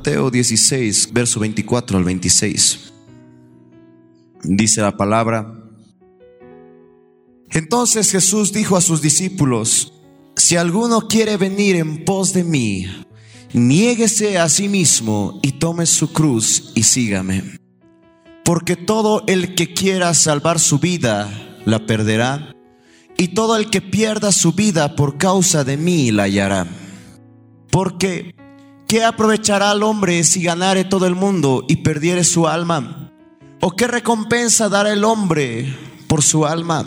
Mateo 16, verso 24 al 26. Dice la palabra. Entonces Jesús dijo a sus discípulos, si alguno quiere venir en pos de mí, niéguese a sí mismo y tome su cruz y sígame. Porque todo el que quiera salvar su vida, la perderá, y todo el que pierda su vida por causa de mí, la hallará. Porque, ¿qué aprovechará al hombre si ganare todo el mundo y perdiere su alma? ¿O qué recompensa dará el hombre por su alma?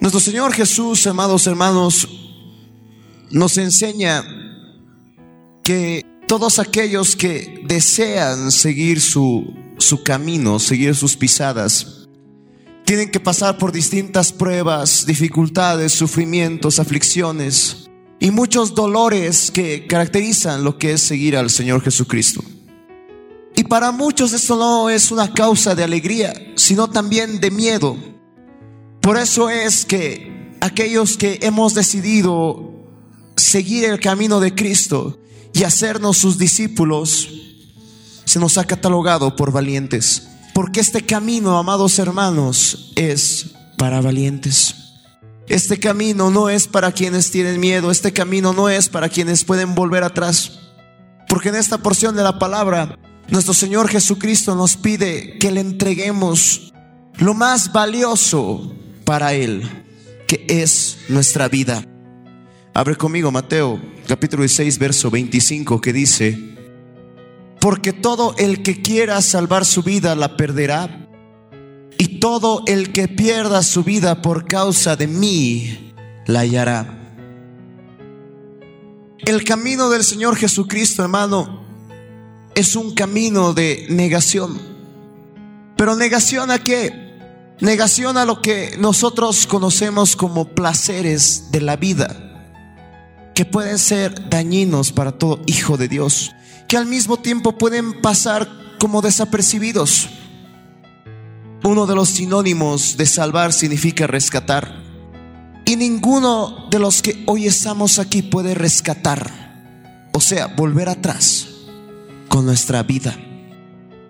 Nuestro Señor Jesús, amados hermanos, nos enseña que todos aquellos que desean seguir su, su camino, seguir sus pisadas, tienen que pasar por distintas pruebas, dificultades, sufrimientos, aflicciones y muchos dolores que caracterizan lo que es seguir al Señor Jesucristo. Y para muchos esto no es una causa de alegría, sino también de miedo. Por eso es que aquellos que hemos decidido seguir el camino de Cristo y hacernos sus discípulos, se nos ha catalogado por valientes. Porque este camino, amados hermanos, es para valientes. Este camino no es para quienes tienen miedo, este camino no es para quienes pueden volver atrás. Porque en esta porción de la palabra, nuestro Señor Jesucristo nos pide que le entreguemos lo más valioso para Él, que es nuestra vida. Abre conmigo Mateo capítulo 16, verso 25, que dice, porque todo el que quiera salvar su vida la perderá. Y todo el que pierda su vida por causa de mí la hallará. El camino del Señor Jesucristo, hermano, es un camino de negación. Pero negación a qué? Negación a lo que nosotros conocemos como placeres de la vida, que pueden ser dañinos para todo hijo de Dios que al mismo tiempo pueden pasar como desapercibidos. Uno de los sinónimos de salvar significa rescatar. Y ninguno de los que hoy estamos aquí puede rescatar, o sea, volver atrás con nuestra vida.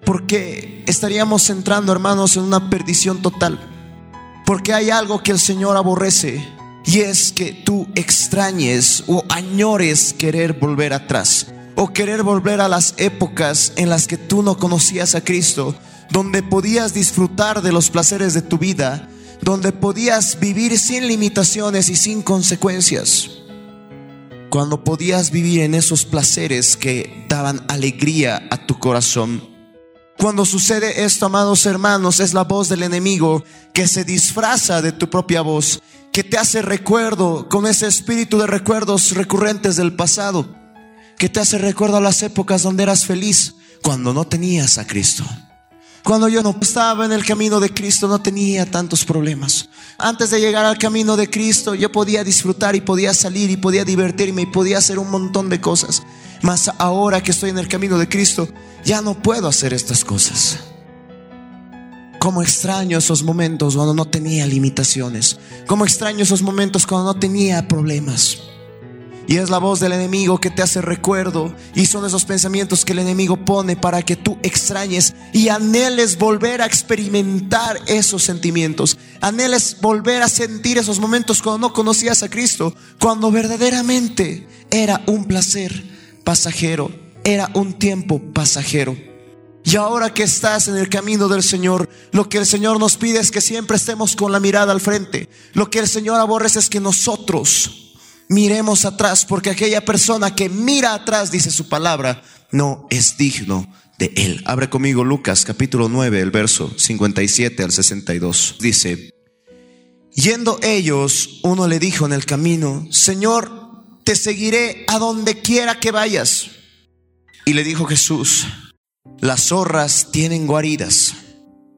Porque estaríamos entrando, hermanos, en una perdición total. Porque hay algo que el Señor aborrece y es que tú extrañes o añores querer volver atrás o querer volver a las épocas en las que tú no conocías a Cristo, donde podías disfrutar de los placeres de tu vida, donde podías vivir sin limitaciones y sin consecuencias. Cuando podías vivir en esos placeres que daban alegría a tu corazón. Cuando sucede esto, amados hermanos, es la voz del enemigo que se disfraza de tu propia voz, que te hace recuerdo con ese espíritu de recuerdos recurrentes del pasado que te hace recuerdo a las épocas donde eras feliz cuando no tenías a Cristo. Cuando yo no estaba en el camino de Cristo no tenía tantos problemas. Antes de llegar al camino de Cristo yo podía disfrutar y podía salir y podía divertirme y podía hacer un montón de cosas. Mas ahora que estoy en el camino de Cristo ya no puedo hacer estas cosas. Como extraño esos momentos cuando no tenía limitaciones. Como extraño esos momentos cuando no tenía problemas. Y es la voz del enemigo que te hace recuerdo. Y son esos pensamientos que el enemigo pone para que tú extrañes y anheles volver a experimentar esos sentimientos. Anheles volver a sentir esos momentos cuando no conocías a Cristo. Cuando verdaderamente era un placer pasajero. Era un tiempo pasajero. Y ahora que estás en el camino del Señor, lo que el Señor nos pide es que siempre estemos con la mirada al frente. Lo que el Señor aborrece es que nosotros miremos atrás, porque aquella persona que mira atrás, dice su palabra, no es digno de él. Abre conmigo Lucas capítulo 9, el verso 57 al 62. Dice, yendo ellos, uno le dijo en el camino, Señor, te seguiré a donde quiera que vayas. Y le dijo Jesús, las zorras tienen guaridas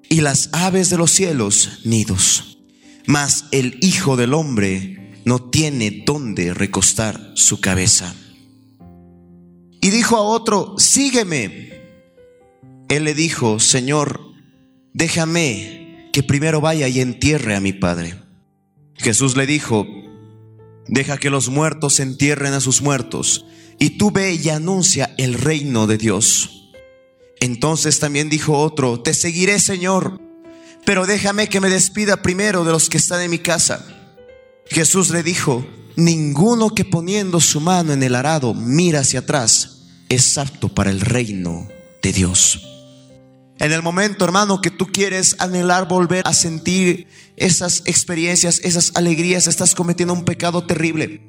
y las aves de los cielos nidos, mas el Hijo del Hombre no tiene dónde recostar su cabeza. Y dijo a otro, sígueme. Él le dijo, Señor, déjame que primero vaya y entierre a mi padre. Jesús le dijo, Deja que los muertos entierren a sus muertos, y tú ve y anuncia el reino de Dios. Entonces también dijo otro, te seguiré Señor, pero déjame que me despida primero de los que están en mi casa. Jesús le dijo, ninguno que poniendo su mano en el arado mira hacia atrás es apto para el reino de Dios. En el momento, hermano, que tú quieres anhelar volver a sentir esas experiencias, esas alegrías, estás cometiendo un pecado terrible.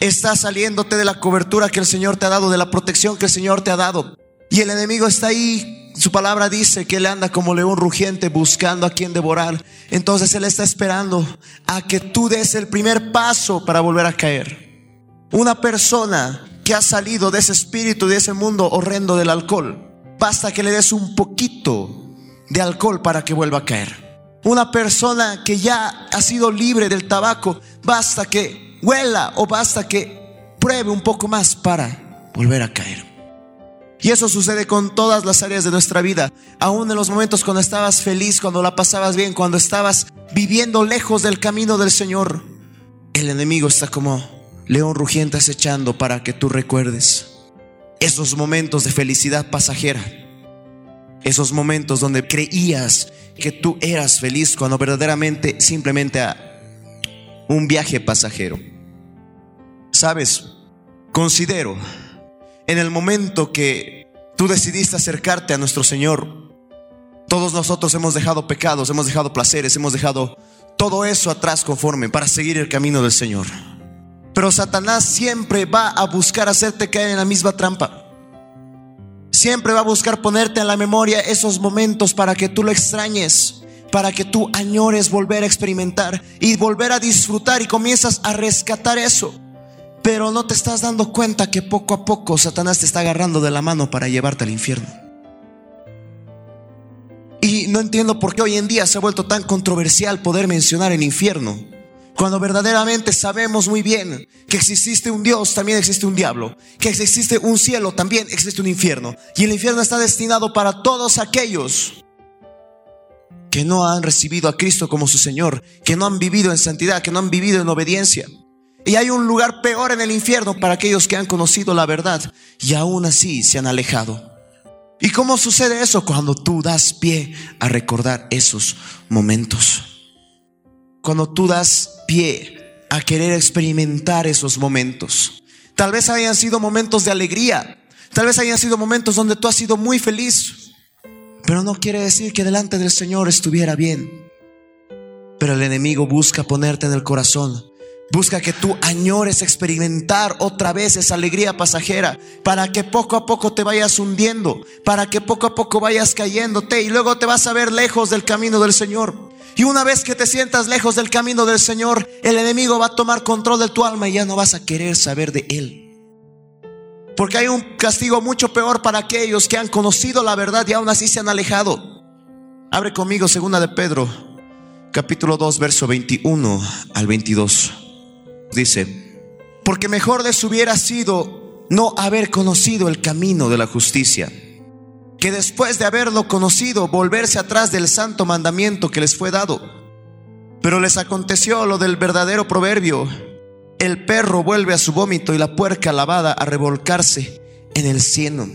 Estás saliéndote de la cobertura que el Señor te ha dado, de la protección que el Señor te ha dado. Y el enemigo está ahí. Su palabra dice que él anda como león rugiente buscando a quien devorar. Entonces él está esperando a que tú des el primer paso para volver a caer. Una persona que ha salido de ese espíritu, de ese mundo horrendo del alcohol, basta que le des un poquito de alcohol para que vuelva a caer. Una persona que ya ha sido libre del tabaco, basta que huela o basta que pruebe un poco más para volver a caer. Y eso sucede con todas las áreas de nuestra vida, aún en los momentos cuando estabas feliz, cuando la pasabas bien, cuando estabas viviendo lejos del camino del Señor. El enemigo está como león rugiente acechando para que tú recuerdes esos momentos de felicidad pasajera, esos momentos donde creías que tú eras feliz cuando verdaderamente simplemente a un viaje pasajero. Sabes, considero en el momento que tú decidiste acercarte a nuestro Señor, todos nosotros hemos dejado pecados, hemos dejado placeres, hemos dejado todo eso atrás conforme para seguir el camino del Señor. Pero Satanás siempre va a buscar hacerte caer en la misma trampa. Siempre va a buscar ponerte en la memoria esos momentos para que tú lo extrañes, para que tú añores volver a experimentar y volver a disfrutar y comienzas a rescatar eso. Pero no te estás dando cuenta que poco a poco Satanás te está agarrando de la mano para llevarte al infierno. Y no entiendo por qué hoy en día se ha vuelto tan controversial poder mencionar el infierno. Cuando verdaderamente sabemos muy bien que existe un Dios, también existe un diablo. Que existe un cielo, también existe un infierno. Y el infierno está destinado para todos aquellos que no han recibido a Cristo como su Señor, que no han vivido en santidad, que no han vivido en obediencia. Y hay un lugar peor en el infierno para aquellos que han conocido la verdad y aún así se han alejado. ¿Y cómo sucede eso? Cuando tú das pie a recordar esos momentos cuando tú das pie a querer experimentar esos momentos. Tal vez hayan sido momentos de alegría, tal vez hayan sido momentos donde tú has sido muy feliz, pero no quiere decir que delante del Señor estuviera bien. Pero el enemigo busca ponerte en el corazón Busca que tú añores experimentar otra vez esa alegría pasajera para que poco a poco te vayas hundiendo, para que poco a poco vayas cayéndote y luego te vas a ver lejos del camino del Señor. Y una vez que te sientas lejos del camino del Señor, el enemigo va a tomar control de tu alma y ya no vas a querer saber de Él. Porque hay un castigo mucho peor para aquellos que han conocido la verdad y aún así se han alejado. Abre conmigo segunda de Pedro, capítulo 2, verso 21 al 22. Dice, porque mejor les hubiera sido no haber conocido el camino de la justicia que después de haberlo conocido volverse atrás del santo mandamiento que les fue dado. Pero les aconteció lo del verdadero proverbio, el perro vuelve a su vómito y la puerca lavada a revolcarse en el cieno.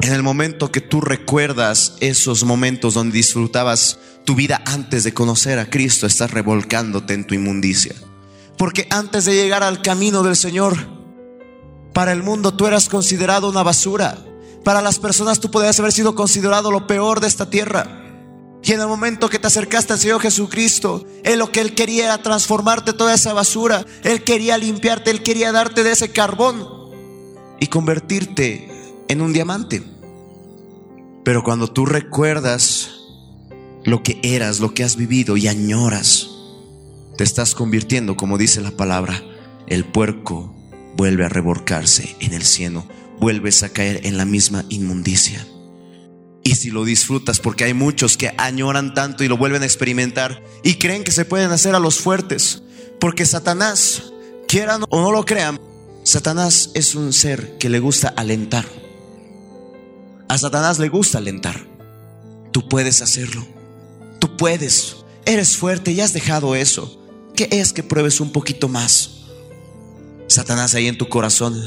En el momento que tú recuerdas esos momentos donde disfrutabas tu vida antes de conocer a Cristo, estás revolcándote en tu inmundicia. Porque antes de llegar al camino del Señor, para el mundo tú eras considerado una basura para las personas tú podías haber sido considerado lo peor de esta tierra. Y en el momento que te acercaste al Señor Jesucristo, Él lo que Él quería era transformarte toda esa basura. Él quería limpiarte, Él quería darte de ese carbón y convertirte en un diamante. Pero cuando tú recuerdas lo que eras, lo que has vivido y añoras, te estás convirtiendo, como dice la palabra, el puerco vuelve a reborcarse en el cielo vuelves a caer en la misma inmundicia. Y si lo disfrutas, porque hay muchos que añoran tanto y lo vuelven a experimentar y creen que se pueden hacer a los fuertes, porque Satanás, quieran o no lo crean, Satanás es un ser que le gusta alentar. A Satanás le gusta alentar. Tú puedes hacerlo. Tú puedes. Eres fuerte y has dejado eso. ¿Qué es que pruebes un poquito más? Satanás ahí en tu corazón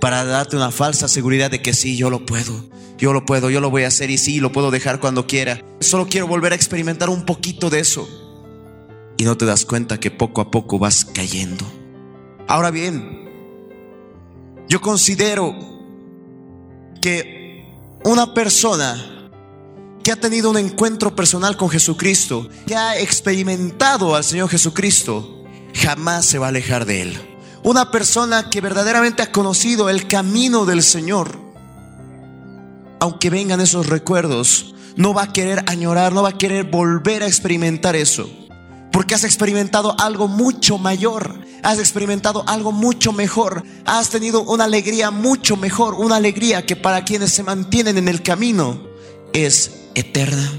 para darte una falsa seguridad de que sí, yo lo puedo, yo lo puedo, yo lo voy a hacer y sí, lo puedo dejar cuando quiera. Solo quiero volver a experimentar un poquito de eso. Y no te das cuenta que poco a poco vas cayendo. Ahora bien, yo considero que una persona que ha tenido un encuentro personal con Jesucristo, que ha experimentado al Señor Jesucristo, jamás se va a alejar de Él. Una persona que verdaderamente ha conocido el camino del Señor, aunque vengan esos recuerdos, no va a querer añorar, no va a querer volver a experimentar eso. Porque has experimentado algo mucho mayor, has experimentado algo mucho mejor, has tenido una alegría mucho mejor, una alegría que para quienes se mantienen en el camino es eterna.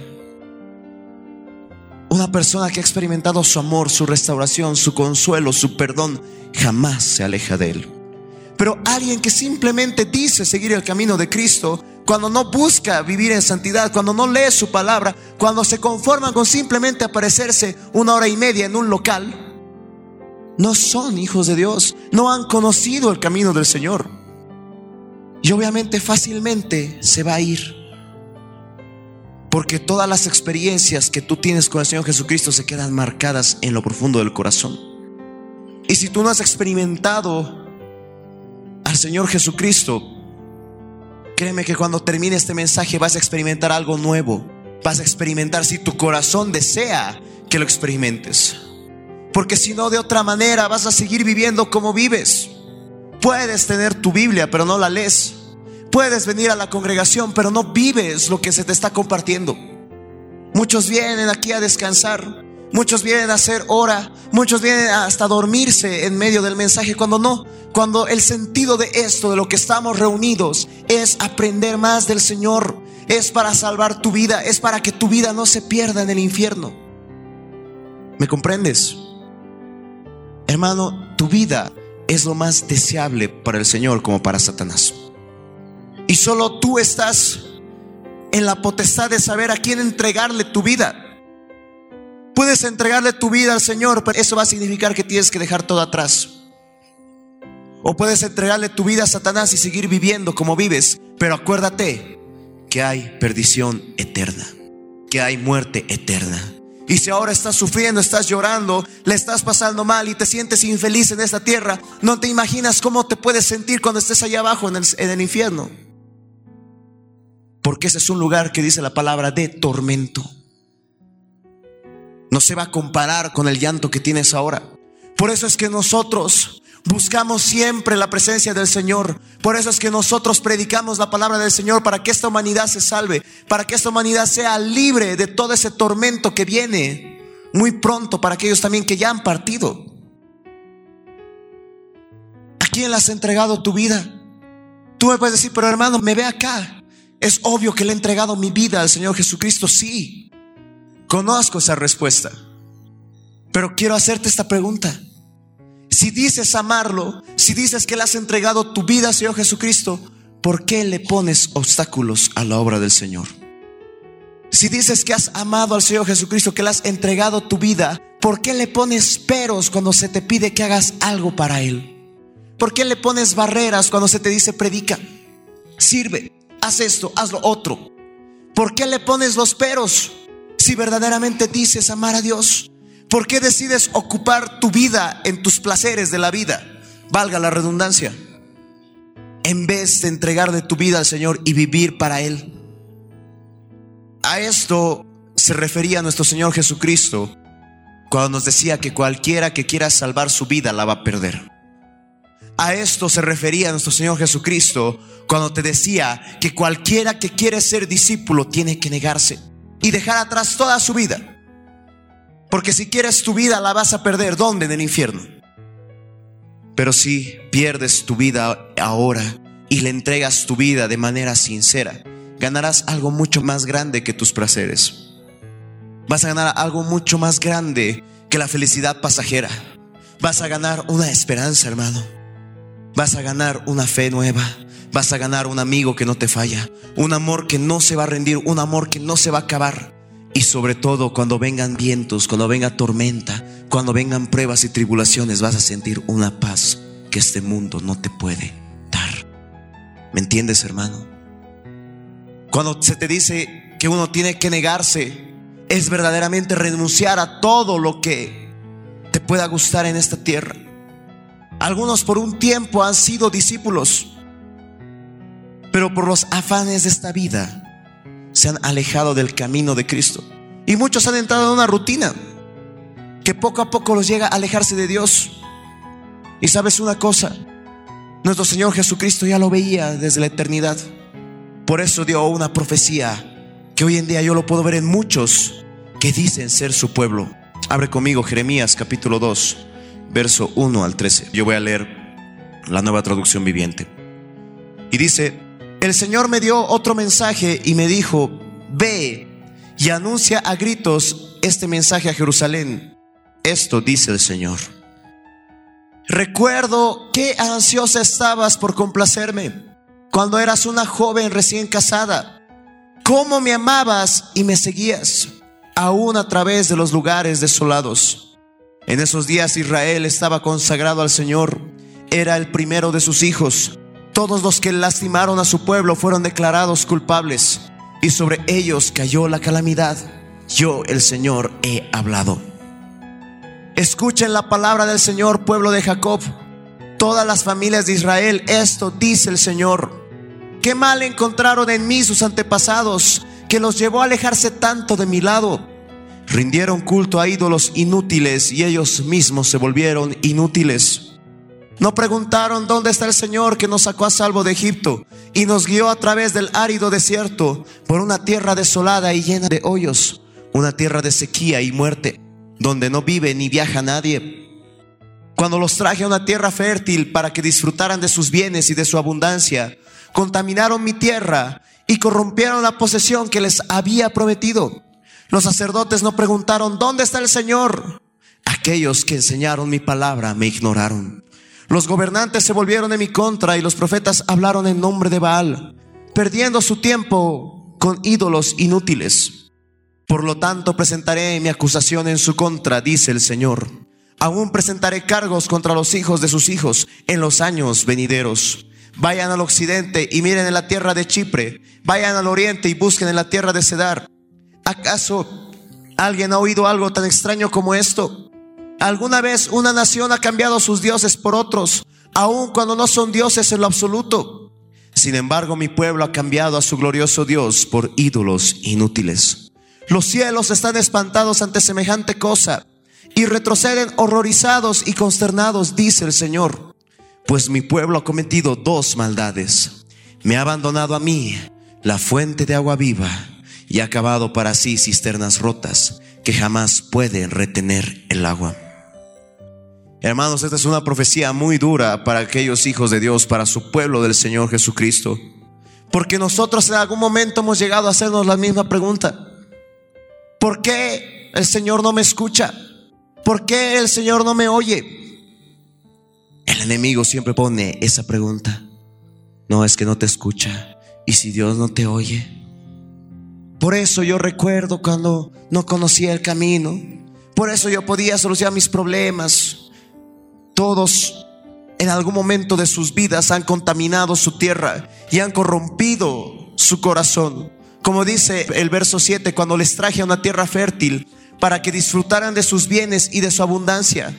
Una persona que ha experimentado su amor, su restauración, su consuelo, su perdón, jamás se aleja de él. Pero alguien que simplemente dice seguir el camino de Cristo, cuando no busca vivir en santidad, cuando no lee su palabra, cuando se conforman con simplemente aparecerse una hora y media en un local, no son hijos de Dios, no han conocido el camino del Señor. Y obviamente fácilmente se va a ir. Porque todas las experiencias que tú tienes con el Señor Jesucristo se quedan marcadas en lo profundo del corazón. Y si tú no has experimentado al Señor Jesucristo, créeme que cuando termine este mensaje vas a experimentar algo nuevo. Vas a experimentar si tu corazón desea que lo experimentes. Porque si no, de otra manera vas a seguir viviendo como vives. Puedes tener tu Biblia, pero no la lees. Puedes venir a la congregación, pero no vives lo que se te está compartiendo. Muchos vienen aquí a descansar, muchos vienen a hacer hora, muchos vienen hasta dormirse en medio del mensaje, cuando no, cuando el sentido de esto, de lo que estamos reunidos, es aprender más del Señor, es para salvar tu vida, es para que tu vida no se pierda en el infierno. ¿Me comprendes? Hermano, tu vida es lo más deseable para el Señor como para Satanás. Y solo tú estás en la potestad de saber a quién entregarle tu vida. Puedes entregarle tu vida al Señor, pero eso va a significar que tienes que dejar todo atrás. O puedes entregarle tu vida a Satanás y seguir viviendo como vives, pero acuérdate que hay perdición eterna, que hay muerte eterna. Y si ahora estás sufriendo, estás llorando, le estás pasando mal y te sientes infeliz en esta tierra, no te imaginas cómo te puedes sentir cuando estés allá abajo en el, infierno. Porque ese es un lugar que dice la palabra de tormento. No se va a comparar con el llanto que tienes ahora. Por eso es que nosotros buscamos siempre la presencia del Señor. Por eso es que nosotros predicamos la palabra del Señor para que esta humanidad se salve, para que esta humanidad sea libre de todo ese tormento que viene muy pronto para aquellos también que ya han partido. ¿A quién le has entregado tu vida? Tú me puedes decir, pero hermano, me ve acá. Es obvio que le he entregado mi vida al Señor Jesucristo, sí. Conozco esa respuesta. Pero quiero hacerte esta pregunta. Si dices amarlo, si dices que le has entregado tu vida al Señor Jesucristo, ¿por qué le pones obstáculos a la obra del Señor? Si dices que has amado al Señor Jesucristo, que le has entregado tu vida, ¿por qué le pones peros cuando se te pide que hagas algo para Él? ¿Por qué le pones barreras cuando se te dice predica? Sirve haz esto, haz lo otro. ¿Por qué le pones los peros si verdaderamente dices amar a Dios? ¿Por qué decides ocupar tu vida en tus placeres de la vida? Valga la redundancia. En vez de entregarle tu vida al Señor y vivir para Él. A esto se refería nuestro Señor Jesucristo cuando nos decía que cualquiera que quiera salvar su vida la va a perder. A esto se refería nuestro Señor Jesucristo cuando te decía que cualquiera que quiere ser discípulo tiene que negarse y dejar atrás toda su vida. Porque si quieres tu vida la vas a perder. ¿Dónde? En el infierno. Pero si pierdes tu vida ahora y le entregas tu vida de manera sincera, ganarás algo mucho más grande que tus placeres. Vas a ganar algo mucho más grande que la felicidad pasajera. Vas a ganar una esperanza, hermano. Vas a ganar una fe nueva. Vas a ganar un amigo que no te falla. Un amor que no se va a rendir. Un amor que no se va a acabar. Y sobre todo cuando vengan vientos, cuando venga tormenta, cuando vengan pruebas y tribulaciones, vas a sentir una paz que este mundo no te puede dar. ¿Me entiendes, hermano? Cuando se te dice que uno tiene que negarse, es verdaderamente renunciar a todo lo que te pueda gustar en esta tierra. Algunos por un tiempo han sido discípulos, pero por los afanes de esta vida se han alejado del camino de Cristo. Y muchos han entrado en una rutina que poco a poco los llega a alejarse de Dios. Y sabes una cosa, nuestro Señor Jesucristo ya lo veía desde la eternidad. Por eso dio una profecía que hoy en día yo lo puedo ver en muchos que dicen ser su pueblo. Abre conmigo Jeremías capítulo 2, verso 1 al 13. Yo voy a leer la nueva traducción viviente. Y dice, el Señor me dio otro mensaje y me dijo, ve y anuncia a gritos este mensaje a Jerusalén. Esto dice el Señor. Recuerdo qué ansiosa estabas por complacerme cuando eras una joven recién casada. Cómo me amabas y me seguías, aún a través de los lugares desolados. En esos días Israel estaba consagrado al Señor. Era el primero de sus hijos todos los que lastimaron a su pueblo fueron declarados culpables y sobre ellos cayó la calamidad. Yo, el Señor, he hablado. Escuchen la palabra del Señor, pueblo de Jacob, todas las familias de Israel. Esto dice el Señor. Qué mal encontraron en mí sus antepasados, que los llevó a alejarse tanto de mi lado. Rindieron culto a ídolos inútiles y ellos mismos se volvieron inútiles. No preguntaron dónde está el Señor que nos sacó a salvo de Egipto y nos guió a través del árido desierto por una tierra desolada y llena de hoyos, una tierra de sequía y muerte, donde no vive ni viaja nadie. Cuando los traje a una tierra fértil para que disfrutaran de sus bienes y de su abundancia, contaminaron mi tierra y corrompieron la posesión que les había prometido. Los sacerdotes no preguntaron, ¿dónde está el Señor? Aquellos que enseñaron mi palabra me ignoraron. Los gobernantes se volvieron en mi contra y los profetas hablaron en nombre de Baal, perdiendo su tiempo con ídolos inútiles. Por lo tanto, presentaré mi acusación en su contra, dice el Señor. Aún presentaré cargos contra los hijos de sus hijos en los años venideros. Vayan al occidente y miren en la tierra de Chipre. Vayan al oriente y busquen en la tierra de Cedar. ¿Acaso alguien ha oído algo tan extraño como esto? Alguna vez una nación ha cambiado sus dioses por otros, aun cuando no son dioses en lo absoluto. Sin embargo, mi pueblo ha cambiado a su glorioso Dios por ídolos inútiles. Los cielos están espantados ante semejante cosa y retroceden horrorizados y consternados, dice el Señor. Pues mi pueblo ha cometido dos maldades. Me ha abandonado a mí, la fuente de agua viva, y ha cavado para sí cisternas rotas que jamás pueden retener el agua. Hermanos, esta es una profecía muy dura para aquellos hijos de Dios, para su pueblo del Señor Jesucristo. Porque nosotros en algún momento hemos llegado a hacernos la misma pregunta. ¿Por qué el Señor no me escucha? ¿Por qué el Señor no me oye? El enemigo siempre pone esa pregunta. No es que no te escucha. ¿Y si Dios no te oye? Por eso yo recuerdo cuando no conocía el camino. Por eso yo podía solucionar mis problemas. Todos en algún momento de sus vidas han contaminado su tierra y han corrompido su corazón. Como dice el verso 7, cuando les traje a una tierra fértil para que disfrutaran de sus bienes y de su abundancia.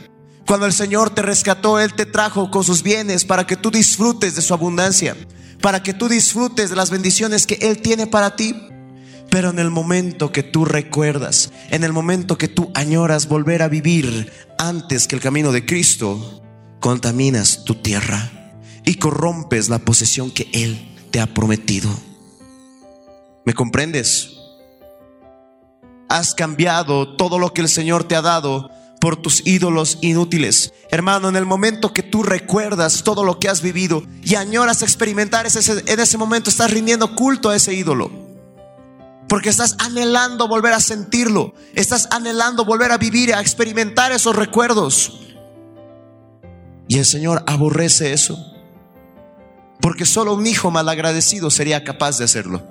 Cuando el Señor te rescató, Él te trajo con sus bienes para que tú disfrutes de su abundancia, para que tú disfrutes de las bendiciones que Él tiene para ti. Pero en el momento que tú recuerdas, en el momento que tú añoras volver a vivir antes que el camino de Cristo, contaminas tu tierra y corrompes la posesión que Él te ha prometido. ¿Me comprendes? Has cambiado todo lo que el Señor te ha dado por tus ídolos inútiles. Hermano, en el momento que tú recuerdas todo lo que has vivido y añoras experimentar ese, en ese momento, estás rindiendo culto a ese ídolo. Porque estás anhelando volver a sentirlo. Estás anhelando volver a vivir, a experimentar esos recuerdos. Y el Señor aborrece eso. Porque solo un hijo malagradecido sería capaz de hacerlo.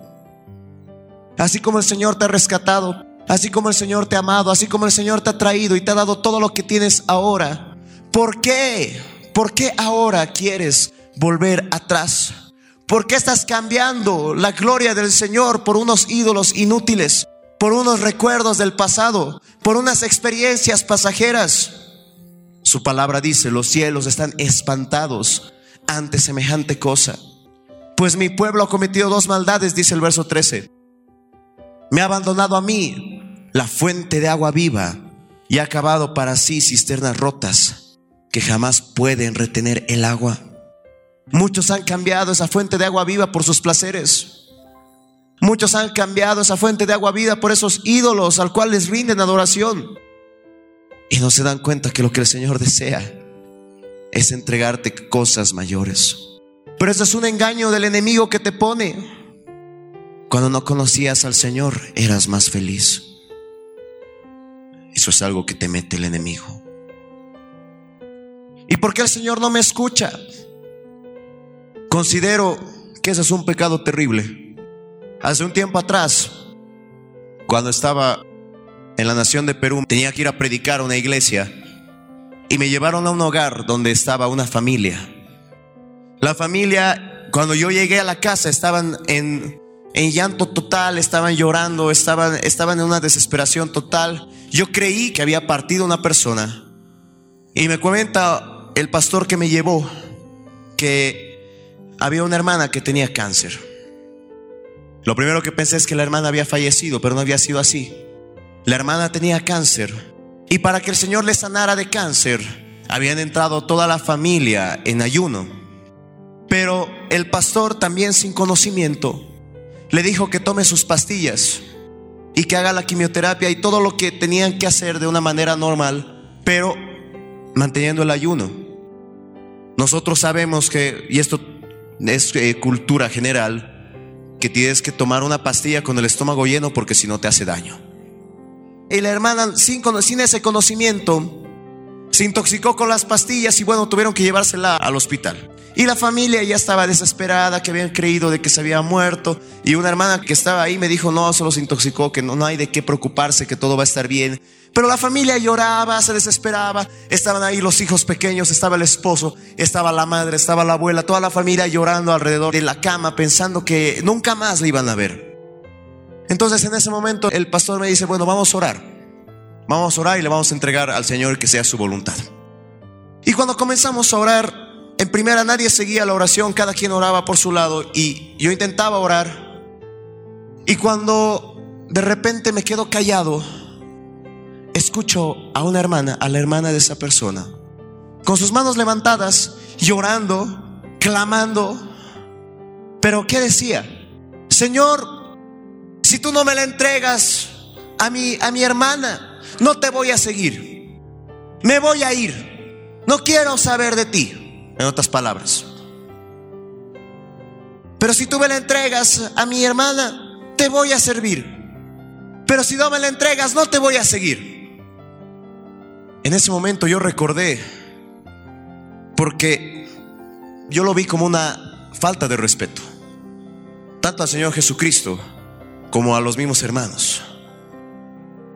Así como el Señor te ha rescatado, así como el Señor te ha amado, así como el Señor te ha traído y te ha dado todo lo que tienes ahora. ¿Por qué? ¿Por qué ahora quieres volver atrás? ¿Por qué estás cambiando la gloria del Señor por unos ídolos inútiles, por unos recuerdos del pasado, por unas experiencias pasajeras? Su palabra dice, los cielos están espantados ante semejante cosa. Pues mi pueblo ha cometido dos maldades, dice el verso 13. Me ha abandonado a mí, la fuente de agua viva, y ha acabado para sí cisternas rotas que jamás pueden retener el agua. Muchos han cambiado esa fuente de agua viva por sus placeres. Muchos han cambiado esa fuente de agua viva por esos ídolos al cual les rinden adoración. Y no se dan cuenta que lo que el Señor desea es entregarte cosas mayores. Pero eso es un engaño del enemigo que te pone. Cuando no conocías al Señor, eras más feliz. Eso es algo que te mete el enemigo. ¿Y por qué el Señor no me escucha? Considero que ese es un pecado terrible. Hace un tiempo atrás, cuando estaba en la nación de Perú, tenía que ir a predicar a una iglesia y me llevaron a un hogar donde estaba una familia. La familia, cuando yo llegué a la casa, estaban en, llanto total, estaban llorando, estaban, estaban en una desesperación total. Yo creí que había partido una persona. Y me comenta el pastor que me llevó que había una hermana que tenía cáncer. Lo primero que pensé es que la hermana había fallecido, pero no había sido así. La hermana tenía cáncer. Y para que el Señor le sanara de cáncer, habían entrado toda la familia en ayuno. Pero el pastor, también sin conocimiento, le dijo que tome sus pastillas y que haga la quimioterapia y todo lo que tenían que hacer de una manera normal, pero manteniendo el ayuno. Nosotros sabemos que, y esto es eh, cultura general que tienes que tomar una pastilla con el estómago lleno porque si no te hace daño. Y la hermana, sin, sin ese conocimiento, se intoxicó con las pastillas y bueno, tuvieron que llevársela al hospital. Y la familia ya estaba desesperada, que habían creído de que se había muerto. Y una hermana que estaba ahí me dijo, no, solo se intoxicó, que no, no hay de qué preocuparse, que todo va a estar bien. Pero la familia lloraba, se desesperaba. Estaban ahí los hijos pequeños, estaba el esposo, estaba la madre, estaba la abuela, toda la familia llorando alrededor de la cama, pensando que nunca más le iban a ver. Entonces en ese momento el pastor me dice, bueno, vamos a orar. Vamos a orar y le vamos a entregar al Señor que sea su voluntad. Y cuando comenzamos a orar, en primera nadie seguía la oración, cada quien oraba por su lado y yo intentaba orar. Y cuando de repente me quedo callado, escucho a una hermana, a la hermana de esa persona, con sus manos levantadas, llorando, clamando. Pero ¿qué decía? Señor, si tú no me la entregas a mi, a mi hermana, no te voy a seguir. Me voy a ir. No quiero saber de ti en otras palabras. Pero si tú me la entregas a mi hermana, te voy a servir. Pero si no me la entregas, no te voy a seguir. En ese momento yo recordé, porque yo lo vi como una falta de respeto, tanto al Señor Jesucristo como a los mismos hermanos.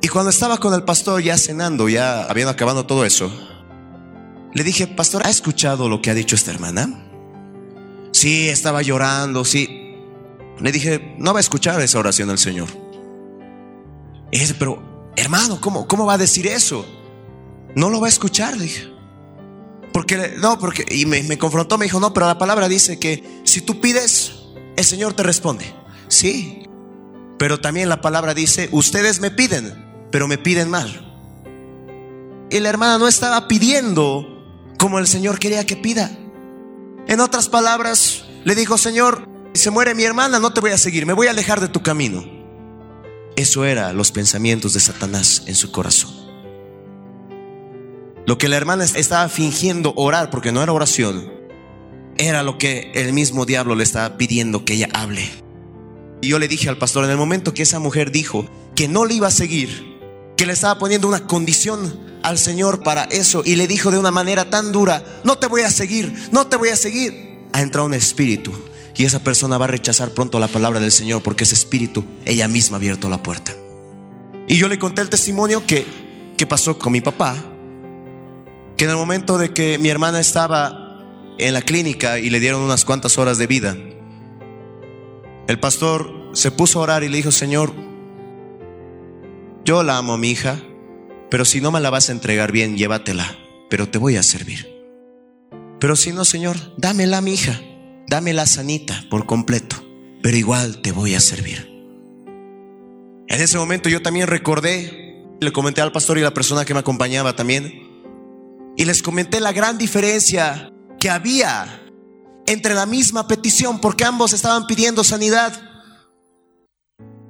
Y cuando estaba con el pastor ya cenando, ya habiendo acabado todo eso, le dije, pastor, ¿ha escuchado lo que ha dicho esta hermana? Sí, estaba llorando, sí. Le dije, no va a escuchar esa oración del Señor. Y dice, pero hermano, ¿cómo, ¿cómo va a decir eso? No lo va a escuchar, dije. Porque, no, porque, y me, me confrontó, me dijo, no, pero la palabra dice que si tú pides, el Señor te responde. Sí, pero también la palabra dice, ustedes me piden, pero me piden mal. Y la hermana no estaba pidiendo como el Señor quería que pida. En otras palabras, le dijo, Señor, si se muere mi hermana, no te voy a seguir, me voy a alejar de tu camino. Eso era los pensamientos de Satanás en su corazón. Lo que la hermana estaba fingiendo orar, porque no era oración, era lo que el mismo diablo le estaba pidiendo que ella hable. Y yo le dije al pastor, en el momento que esa mujer dijo que no le iba a seguir, que le estaba poniendo una condición al Señor para eso y le dijo de una manera tan dura, no te voy a seguir, no te voy a seguir, ha entrado un espíritu y esa persona va a rechazar pronto la palabra del Señor porque ese espíritu ella misma ha abierto la puerta. Y yo le conté el testimonio que, que pasó con mi papá, que en el momento de que mi hermana estaba en la clínica y le dieron unas cuantas horas de vida, el pastor se puso a orar y le dijo, Señor, yo la amo a mi hija, pero si no me la vas a entregar bien, llévatela, pero te voy a servir. Pero si no, Señor, dámela a mi hija, dámela sanita por completo, pero igual te voy a servir. En ese momento yo también recordé, le comenté al pastor y la persona que me acompañaba también, y les comenté la gran diferencia que había entre la misma petición, porque ambos estaban pidiendo sanidad.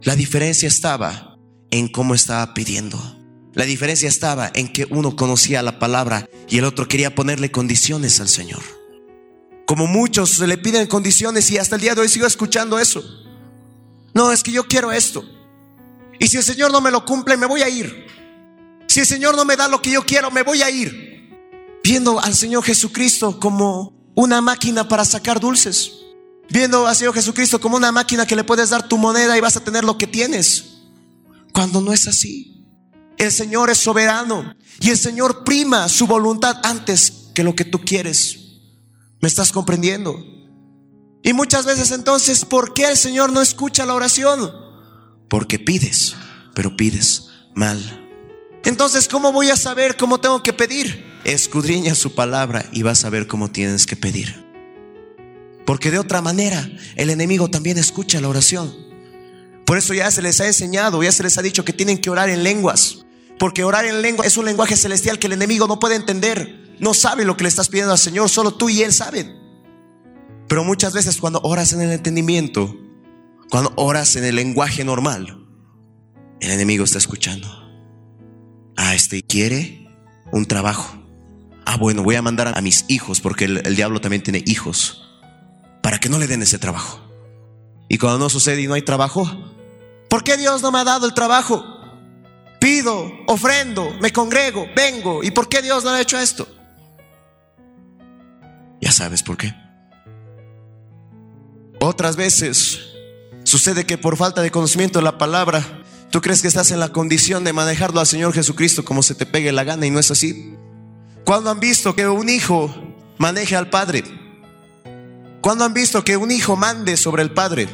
La diferencia estaba en cómo estaba pidiendo. La diferencia estaba en que uno conocía la palabra y el otro quería ponerle condiciones al Señor. Como muchos le piden condiciones y hasta el día de hoy sigo escuchando eso. No, es que yo quiero esto. Y si el Señor no me lo cumple, me voy a ir. Si el Señor no me da lo que yo quiero, me voy a ir. Viendo al Señor Jesucristo como una máquina para sacar dulces viendo a Señor Jesucristo como una máquina que le puedes dar tu moneda y vas a tener lo que tienes. Cuando no es así. El Señor es soberano y el Señor prima su voluntad antes que lo que tú quieres. ¿Me estás comprendiendo? Y muchas veces entonces, ¿por qué el Señor no escucha la oración? Porque pides, pero pides mal. Entonces, ¿cómo voy a saber cómo tengo que pedir? Escudriña su palabra y vas a ver cómo tienes que pedir. Porque de otra manera el enemigo también escucha la oración. Por eso ya se les ha enseñado, ya se les ha dicho que tienen que orar en lenguas. Porque orar en lengua es un lenguaje celestial que el enemigo no puede entender. No sabe lo que le estás pidiendo al Señor, solo tú y Él saben. Pero muchas veces cuando oras en el entendimiento, cuando oras en el lenguaje normal, el enemigo está escuchando. Ah, este quiere un trabajo. Ah, bueno, voy a mandar a mis hijos porque el, diablo también tiene hijos para que no le den ese trabajo. Y cuando no sucede y no hay trabajo, ¿por qué Dios no me ha dado el trabajo? Pido, ofrendo, me congrego, vengo. ¿Y por qué Dios no ha hecho esto? Ya sabes por qué. Otras veces sucede que por falta de conocimiento de la palabra, tú crees que estás en la condición de manejarlo al Señor Jesucristo como se te pegue la gana y no es así. Cuando han visto que un hijo maneje al Padre? ¿Cuándo han visto que un hijo mande sobre el padre?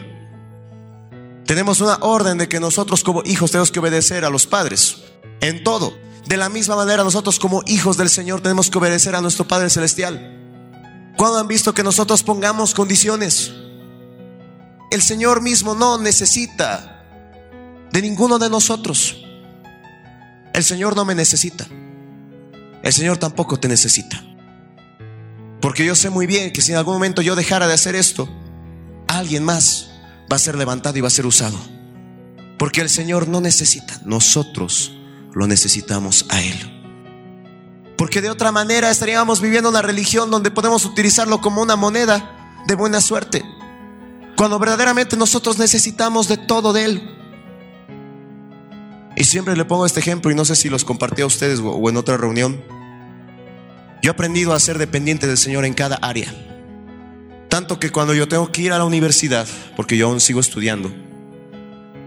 Tenemos una orden de que nosotros como hijos tenemos que obedecer a los padres en todo. De la misma manera nosotros como hijos del Señor tenemos que obedecer a nuestro Padre Celestial. ¿Cuándo han visto que nosotros pongamos condiciones? El Señor mismo no necesita de ninguno de nosotros. El Señor no me necesita. El Señor tampoco te necesita. Porque yo sé muy bien que si en algún momento yo dejara de hacer esto, alguien más va a ser levantado y va a ser usado. Porque el Señor no necesita, nosotros lo necesitamos a Él. Porque de otra manera estaríamos viviendo una religión donde podemos utilizarlo como una moneda de buena suerte. Cuando verdaderamente nosotros necesitamos de todo de Él. Y siempre le pongo este ejemplo y no sé si los compartí a ustedes o en otra reunión. Yo he aprendido a ser dependiente del Señor en cada área. Tanto que cuando yo tengo que ir a la universidad, porque yo aún sigo estudiando,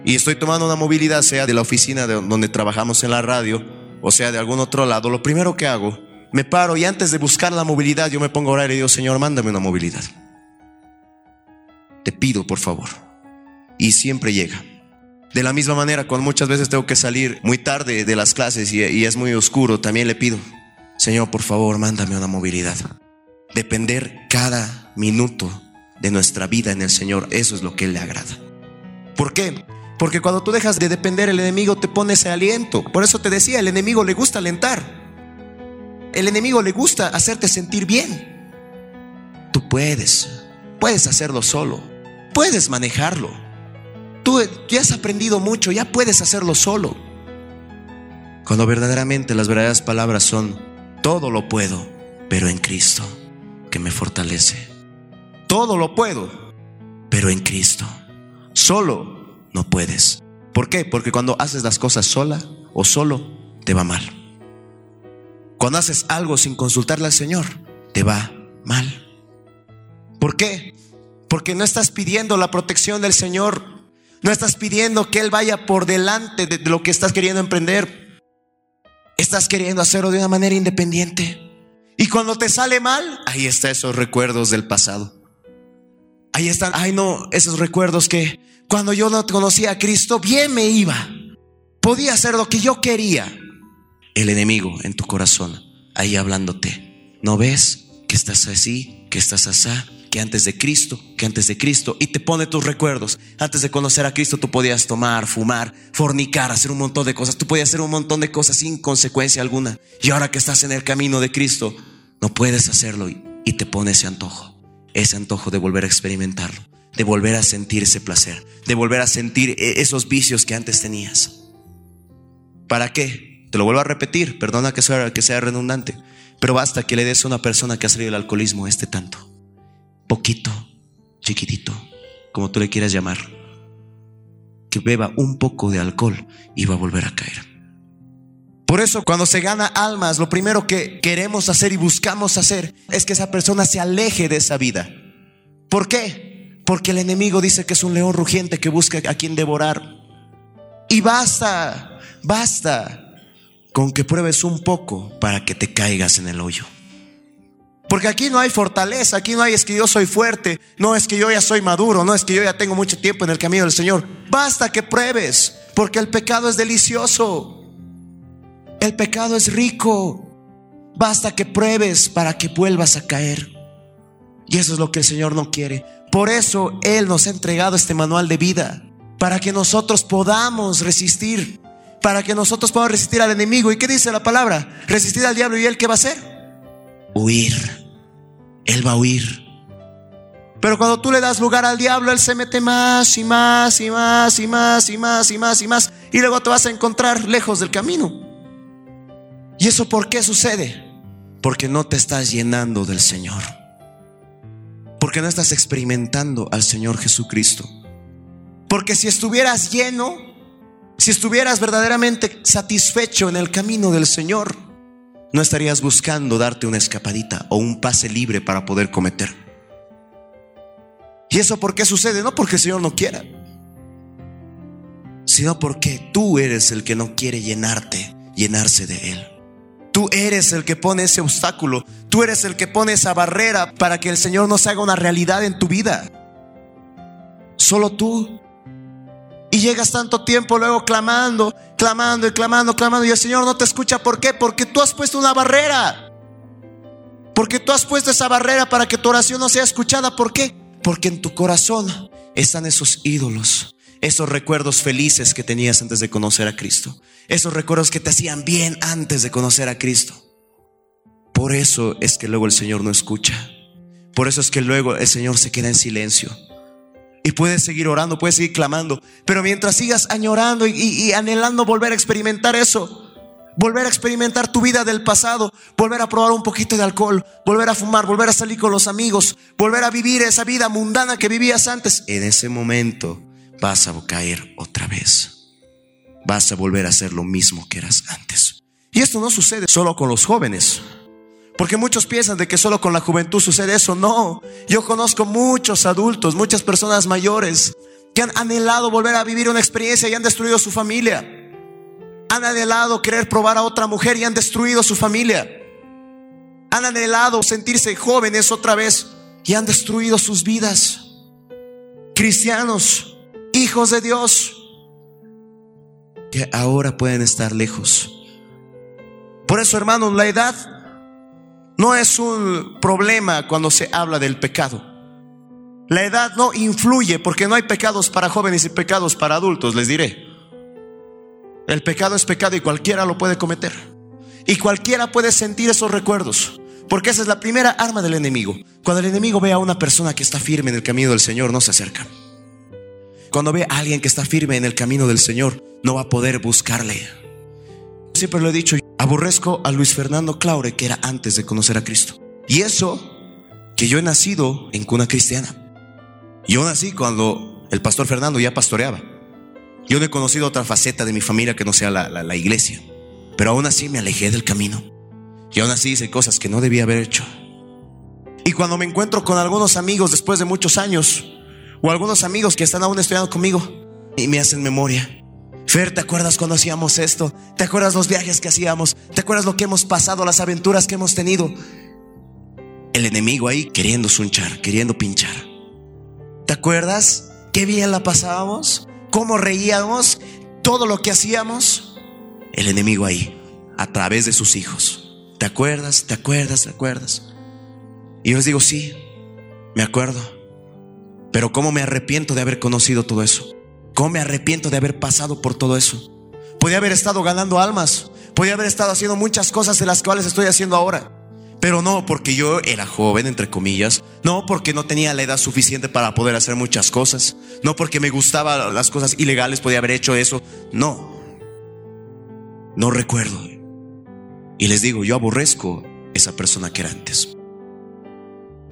y estoy tomando una movilidad, sea de la oficina de donde trabajamos en la radio, o sea de algún otro lado, lo primero que hago, me paro y antes de buscar la movilidad, yo me pongo a orar y digo, Señor, mándame una movilidad. Te pido, por favor. Y siempre llega. De la misma manera, cuando muchas veces tengo que salir muy tarde de las clases y, y es muy oscuro, también le pido, Señor, por favor, mándame una movilidad. Depender cada minuto de nuestra vida en el Señor, eso es lo que Él le agrada. ¿Por qué? Porque cuando tú dejas de depender, el enemigo te pone ese aliento. Por eso te decía, el enemigo le gusta alentar. El enemigo le gusta hacerte sentir bien. Tú puedes, puedes hacerlo solo, puedes manejarlo. Tú ya has aprendido mucho, ya puedes hacerlo solo. Cuando verdaderamente las verdaderas palabras son, todo lo puedo, pero en Cristo, que me fortalece. Todo lo puedo, pero en Cristo. Solo no puedes. ¿Por qué? Porque cuando haces las cosas sola o solo, te va mal. Cuando haces algo sin consultarle al Señor, te va mal. ¿Por qué? Porque no estás pidiendo la protección del Señor. No estás pidiendo que Él vaya por delante de lo que estás queriendo emprender. Estás queriendo hacerlo de una manera independiente. Y cuando te sale mal, ahí están esos recuerdos del pasado. Ahí están, ay no, esos recuerdos que cuando yo no conocía a Cristo, bien me iba. Podía hacer lo que yo quería. El enemigo en tu corazón, ahí hablándote. ¿No ves que estás así, que estás así? Que antes de Cristo, que antes de Cristo, y te pone tus recuerdos. Antes de conocer a Cristo tú podías tomar, fumar, fornicar, hacer un montón de cosas. Tú podías hacer un montón de cosas sin consecuencia alguna. Y ahora que estás en el camino de Cristo, no puedes hacerlo y, y te pone ese antojo. Ese antojo de volver a experimentarlo, de volver a sentir ese placer, de volver a sentir e, esos vicios que antes tenías. ¿Para qué? Te lo vuelvo a repetir, perdona que sea, que sea redundante, pero basta que le des a una persona que ha salido del alcoholismo este tanto poquito, chiquitito, como tú le quieras llamar, que beba un poco de alcohol y va a volver a caer. Por eso cuando se gana almas, lo primero que queremos hacer y buscamos hacer es que esa persona se aleje de esa vida. ¿Por qué? Porque el enemigo dice que es un león rugiente que busca a quien devorar. Y basta, basta con que pruebes un poco para que te caigas en el hoyo. Porque aquí no hay fortaleza, aquí no hay es que yo soy fuerte, no es que yo ya soy maduro, no es que yo ya tengo mucho tiempo en el camino del Señor. Basta que pruebes, porque el pecado es delicioso. El pecado es rico. Basta que pruebes para que vuelvas a caer. Y eso es lo que el Señor no quiere. Por eso Él nos ha entregado este manual de vida, para que nosotros podamos resistir, para que nosotros podamos resistir al enemigo. ¿Y qué dice la palabra? Resistir al diablo y Él qué va a hacer? Huir. Él va a huir. Pero cuando tú le das lugar al diablo, Él se mete más y más y más y más y más y más y más. Y luego te vas a encontrar lejos del camino. ¿Y eso por qué sucede? Porque no te estás llenando del Señor. Porque no estás experimentando al Señor Jesucristo. Porque si estuvieras lleno, si estuvieras verdaderamente satisfecho en el camino del Señor, no estarías buscando darte una escapadita o un pase libre para poder cometer. ¿Y eso por qué sucede? No porque el Señor no quiera, sino porque tú eres el que no quiere llenarte, llenarse de Él. Tú eres el que pone ese obstáculo, tú eres el que pone esa barrera para que el Señor no se haga una realidad en tu vida. Solo tú y llegas tanto tiempo luego clamando, clamando y clamando, clamando. Y el Señor no te escucha. ¿Por qué? Porque tú has puesto una barrera. Porque tú has puesto esa barrera para que tu oración no sea escuchada. ¿Por qué? Porque en tu corazón están esos ídolos, esos recuerdos felices que tenías antes de conocer a Cristo. Esos recuerdos que te hacían bien antes de conocer a Cristo. Por eso es que luego el Señor no escucha. Por eso es que luego el Señor se queda en silencio. Y puedes seguir orando, puedes seguir clamando. Pero mientras sigas añorando y, anhelando volver a experimentar eso, volver a experimentar tu vida del pasado, volver a probar un poquito de alcohol, volver a fumar, volver a salir con los amigos, volver a vivir esa vida mundana que vivías antes, en ese momento vas a caer otra vez. Vas a volver a hacer lo mismo que eras antes. Y esto no sucede solo con los jóvenes. Porque muchos piensan de que solo con la juventud sucede eso. No, yo conozco muchos adultos, muchas personas mayores que han anhelado volver a vivir una experiencia y han destruido su familia. Han anhelado querer probar a otra mujer y han destruido su familia. Han anhelado sentirse jóvenes otra vez y han destruido sus vidas. Cristianos, hijos de Dios, que ahora pueden estar lejos. Por eso, hermanos, la edad no es un problema cuando se habla del pecado. La edad no influye porque no hay pecados para jóvenes y pecados para adultos, les diré. El pecado es pecado y cualquiera lo puede cometer. Y cualquiera puede sentir esos recuerdos. Porque esa es la primera arma del enemigo. Cuando el enemigo ve a una persona que está firme en el camino del Señor, no se acerca. Cuando ve a alguien que está firme en el camino del Señor, no va a poder buscarle. Siempre lo he dicho, aborrezco a Luis Fernando Claure, que era antes de conocer a Cristo. Y eso, que yo he nacido en cuna cristiana. Yo nací cuando el pastor Fernando ya pastoreaba. Yo no he conocido otra faceta de mi familia que no sea la, iglesia. Pero aún así me alejé del camino. Y aún así hice cosas que no debía haber hecho. Y cuando me encuentro con algunos amigos después de muchos años, o algunos amigos que están aún estudiando conmigo, y me hacen memoria, Fer, ¿te acuerdas cuando hacíamos esto? ¿Te acuerdas los viajes que hacíamos? ¿Te acuerdas lo que hemos pasado, las aventuras que hemos tenido? el enemigo ahí queriendo sunchar, queriendo pinchar. ¿Te acuerdas? Qué bien la pasábamos, cómo reíamos, todo lo que hacíamos. El enemigo ahí, a través de sus hijos. ¿Te acuerdas? ¿Te acuerdas? ¿Te acuerdas? Y yo les digo, sí, me acuerdo. Pero cómo me arrepiento de haber conocido todo eso. Cómo me arrepiento de haber pasado por todo eso. Podía haber estado ganando almas. Podía haber estado haciendo muchas cosas de las cuales estoy haciendo ahora. Pero no porque yo era joven, entre comillas. No porque no tenía la edad suficiente para poder hacer muchas cosas. No porque me gustaban las cosas ilegales, podía haber hecho eso. No. No recuerdo. Y les digo, yo aborrezco esa persona que era antes.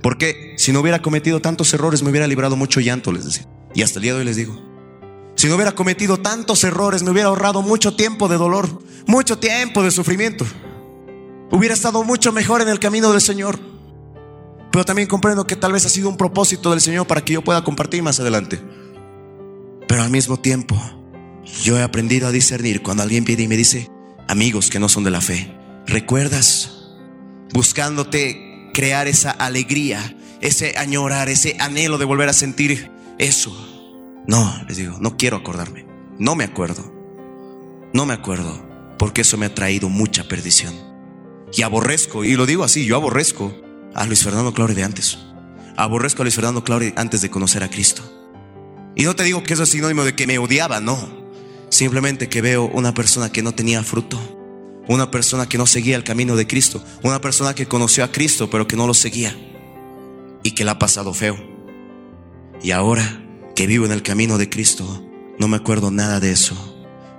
Porque si no hubiera cometido tantos errores, me hubiera librado mucho llanto, les decía. Y hasta el día de hoy les digo. Si no hubiera cometido tantos errores, me hubiera ahorrado mucho tiempo de dolor, mucho tiempo de sufrimiento. Hubiera estado mucho mejor en el camino del Señor. Pero también comprendo que tal vez ha sido un propósito del Señor para que yo pueda compartir más adelante. Pero al mismo tiempo, yo he aprendido a discernir cuando alguien viene y me dice, amigos que no son de la fe, ¿recuerdas? Buscándote crear esa alegría, ese añorar, ese anhelo de volver a sentir eso. No, les digo, no quiero acordarme. No me acuerdo. No me acuerdo, porque eso me ha traído mucha perdición. Y aborrezco, y lo digo así, yo aborrezco a Luis Fernando Claure de antes. Aborrezco a Luis Fernando Claure antes de conocer a Cristo. Y no te digo que eso es sinónimo de que me odiaba, no. Simplemente que veo una persona que no tenía fruto. Una persona que no seguía el camino de Cristo. Una persona que conoció a Cristo pero que no lo seguía. Y que la ha pasado feo. Y ahora que vivo en el camino de Cristo, no me acuerdo nada de eso.